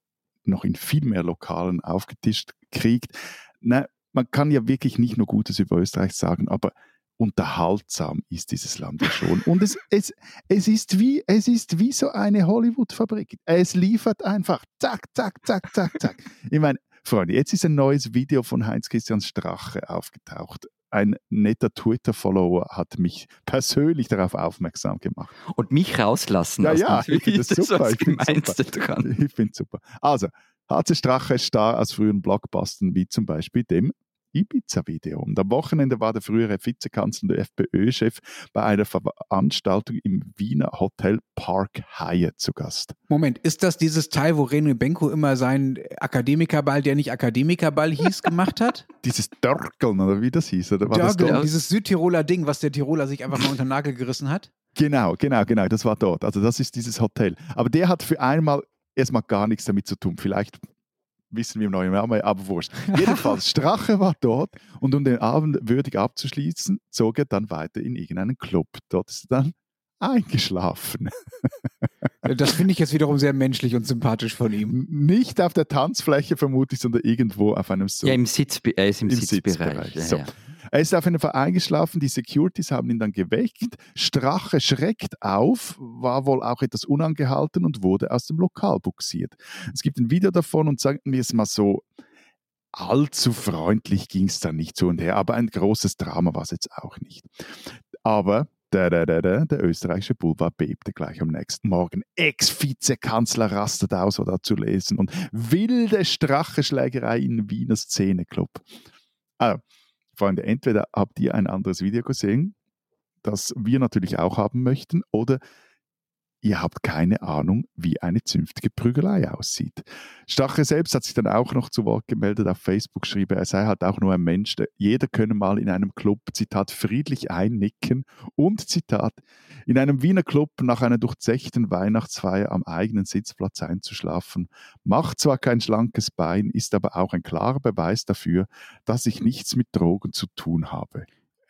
[SPEAKER 2] noch in viel mehr Lokalen aufgetischt kriegt. Na, man kann ja wirklich nicht nur Gutes über Österreich sagen, aber unterhaltsam ist dieses Land ja schon. Und es, es, es, ist wie, es ist wie so eine Hollywood-Fabrik. Es liefert einfach zack, zack, zack, zack, zack. Ich meine, Freunde, jetzt ist ein neues Video von Heinz-Christian Strache aufgetaucht. Ein netter Twitter-Follower hat mich persönlich darauf aufmerksam gemacht.
[SPEAKER 1] Und mich rauslassen.
[SPEAKER 2] Ja, ja, ich finde das super.
[SPEAKER 1] Das ich finde
[SPEAKER 2] dran. Ich finde super. Also, HC Strache ist da aus frühen Blockbustern wie zum Beispiel dem Ibiza-Video. Und am Wochenende war der frühere Vizekanzler und FPÖ-Chef bei einer Veranstaltung im Wiener Hotel Park Hyatt zu Gast.
[SPEAKER 3] Moment, ist das dieses Teil, wo René Benko immer seinen Akademikerball, der nicht Akademikerball hieß, gemacht hat?
[SPEAKER 2] dieses Dörkeln, oder wie das hieß? Oder war
[SPEAKER 3] Dörgeln, das dieses Südtiroler Ding, was der Tiroler sich einfach mal unter den Nagel gerissen hat?
[SPEAKER 2] Genau, genau, genau, das war dort. Also das ist dieses Hotel. Aber der hat für einmal erstmal gar nichts damit zu tun. Vielleicht wissen wir im neuen Namen, aber wurscht. Jedenfalls, Strache war dort und um den Abend würdig abzuschließen, zog er dann weiter in irgendeinen Club. Dort ist er dann eingeschlafen.
[SPEAKER 3] Das finde ich jetzt wiederum sehr menschlich und sympathisch von ihm.
[SPEAKER 2] Nicht auf der Tanzfläche vermutlich, sondern irgendwo auf einem
[SPEAKER 1] so. Ja, im, Sitz, er ist im,
[SPEAKER 2] im
[SPEAKER 1] Sitzbereich.
[SPEAKER 2] Sitzbereich. So. Ja. Er ist auf jeden Fall eingeschlafen, die Securities haben ihn dann geweckt. Strache schreckt auf, war wohl auch etwas unangehalten und wurde aus dem Lokal buxiert. Es gibt ein Video davon und sagen wir es mal so, allzu freundlich ging es dann nicht zu und her, aber ein großes Drama war es jetzt auch nicht. Aber Da, da, da, da, der österreichische Boulevard bebte gleich am nächsten Morgen. Ex-Vizekanzler rastet aus, oder zu lesen. Und wilde Stracheschlägerei in Wiener Szeneclub. Also, Freunde, entweder habt ihr ein anderes Video gesehen, das wir natürlich auch haben möchten, oder ihr habt keine Ahnung, wie eine zünftige Prügelei aussieht. Stache selbst hat sich dann auch noch zu Wort gemeldet auf Facebook, schrieb er, sei halt auch nur ein Mensch, der, jeder könne mal in einem Club, Zitat, friedlich einnicken und, Zitat, in einem Wiener Club nach einer durchzechten Weihnachtsfeier am eigenen Sitzplatz einzuschlafen, macht zwar kein schlankes Bein, ist aber auch ein klarer Beweis dafür, dass ich nichts mit Drogen zu tun habe.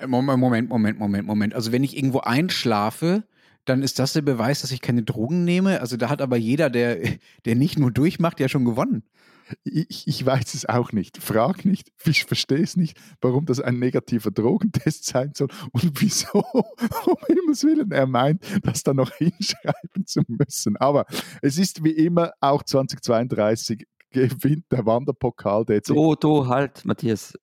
[SPEAKER 3] Moment, Moment, Moment, Moment, Moment. Also wenn ich irgendwo einschlafe, dann ist das der Beweis, dass ich keine Drogen nehme. Also da hat aber jeder, der, der nicht nur durchmacht, ja schon gewonnen.
[SPEAKER 2] Ich, ich weiß es auch nicht. Frag nicht, ich verstehe es nicht, warum das ein negativer Drogentest sein soll und wieso, um Himmels Willen, er meint, das da noch hinschreiben zu müssen. Aber es ist wie immer auch 2032 gewinnt der Wanderpokal. Der
[SPEAKER 1] oh, du halt, Matthias,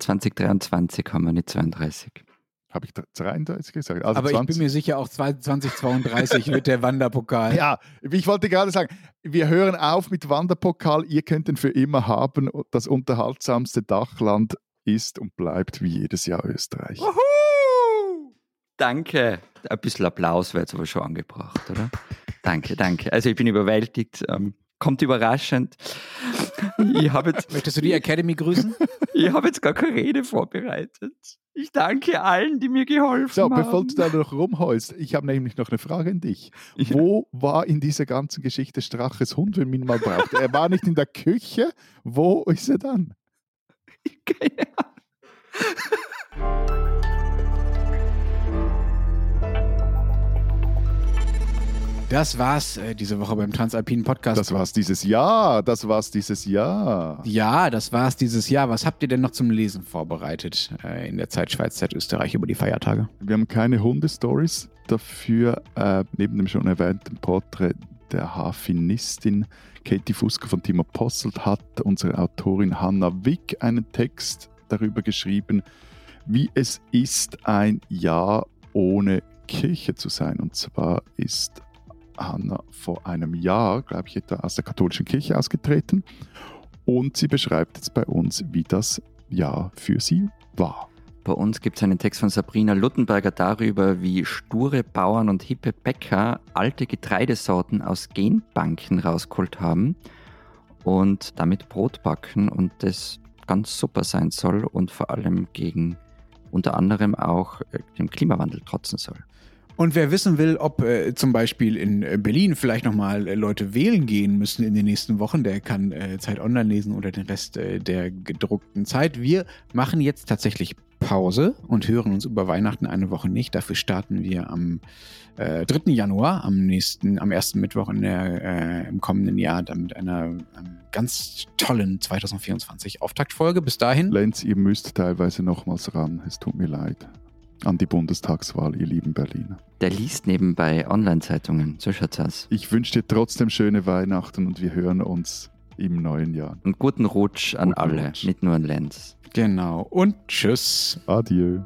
[SPEAKER 1] 2023 haben wir nicht 32.
[SPEAKER 2] Habe ich 33 gesagt?
[SPEAKER 3] Also Aber 20. ich bin mir sicher, auch 2032 wird der Wanderpokal.
[SPEAKER 2] Ja, ich wollte gerade sagen, wir hören auf mit Wanderpokal. Ihr könnt ihn für immer haben. Das unterhaltsamste Dachland ist und bleibt wie jedes Jahr Österreich.
[SPEAKER 1] Wuhu! Danke. Ein bisschen Applaus wäre jetzt aber schon angebracht, oder? Danke, danke. Also ich bin überwältigt. Ähm, kommt überraschend.
[SPEAKER 3] Ich jetzt, Möchtest du die Academy grüßen?
[SPEAKER 1] ich habe jetzt gar keine Rede vorbereitet. Ich danke allen, die mir geholfen
[SPEAKER 2] so,
[SPEAKER 1] haben.
[SPEAKER 2] So, bevor du da noch rumholst, ich habe nämlich noch eine Frage an dich. Ja. Wo war in dieser ganzen Geschichte Straches Hund, wenn man ihn mal braucht? er war nicht in der Küche. Wo ist er dann? Keine Ahnung.
[SPEAKER 3] Das war's äh, diese Woche beim Transalpinen Podcast.
[SPEAKER 2] Das war's dieses Jahr. Das war's dieses Jahr.
[SPEAKER 3] Ja, das war's dieses Jahr. Was habt ihr denn noch zum Lesen vorbereitet äh, in der Zeit Schweiz, Zeit Österreich über die Feiertage?
[SPEAKER 2] Wir haben keine Hundestories. Dafür äh, neben dem schon erwähnten Porträt der Hafinistin Katie Fusker von Timo Posselt hat unsere Autorin Hanna Wick einen Text darüber geschrieben, wie es ist, ein Jahr ohne Kirche zu sein. Und zwar ist Hanna vor einem Jahr, glaube ich, etwa aus der katholischen Kirche ausgetreten. Und sie beschreibt jetzt bei uns, wie das Jahr für sie war.
[SPEAKER 1] Bei uns gibt es einen Text von Sabrina Luttenberger darüber, wie sture Bauern und hippe Bäcker alte Getreidesorten aus Genbanken rausgeholt haben und damit Brot backen und das ganz super sein soll und vor allem gegen unter anderem auch äh, dem Klimawandel trotzen soll.
[SPEAKER 3] Und wer wissen will, ob äh, zum Beispiel in äh, Berlin vielleicht nochmal äh, Leute wählen gehen müssen in den nächsten Wochen, der kann äh, Zeit Online lesen oder den Rest äh, der gedruckten Zeit. Wir machen jetzt tatsächlich Pause und hören uns über Weihnachten eine Woche nicht. Dafür starten wir am äh, 3. Januar, am nächsten, am ersten Mittwoch in der, äh, im kommenden Jahr, dann mit einer ähm, ganz tollen 2024 Auftaktfolge. Bis dahin.
[SPEAKER 2] Lenz, ihr müsst teilweise nochmals ran. Es tut mir leid an die Bundestagswahl, ihr lieben Berliner.
[SPEAKER 1] Der liest nebenbei Online-Zeitungen, so schaut's aus.
[SPEAKER 2] Ich wünsche dir trotzdem schöne Weihnachten und wir hören uns im neuen Jahr.
[SPEAKER 1] Und guten Rutsch an guten alle, Rutsch. nicht nur an Lenz.
[SPEAKER 3] Genau. Und tschüss.
[SPEAKER 2] Adieu.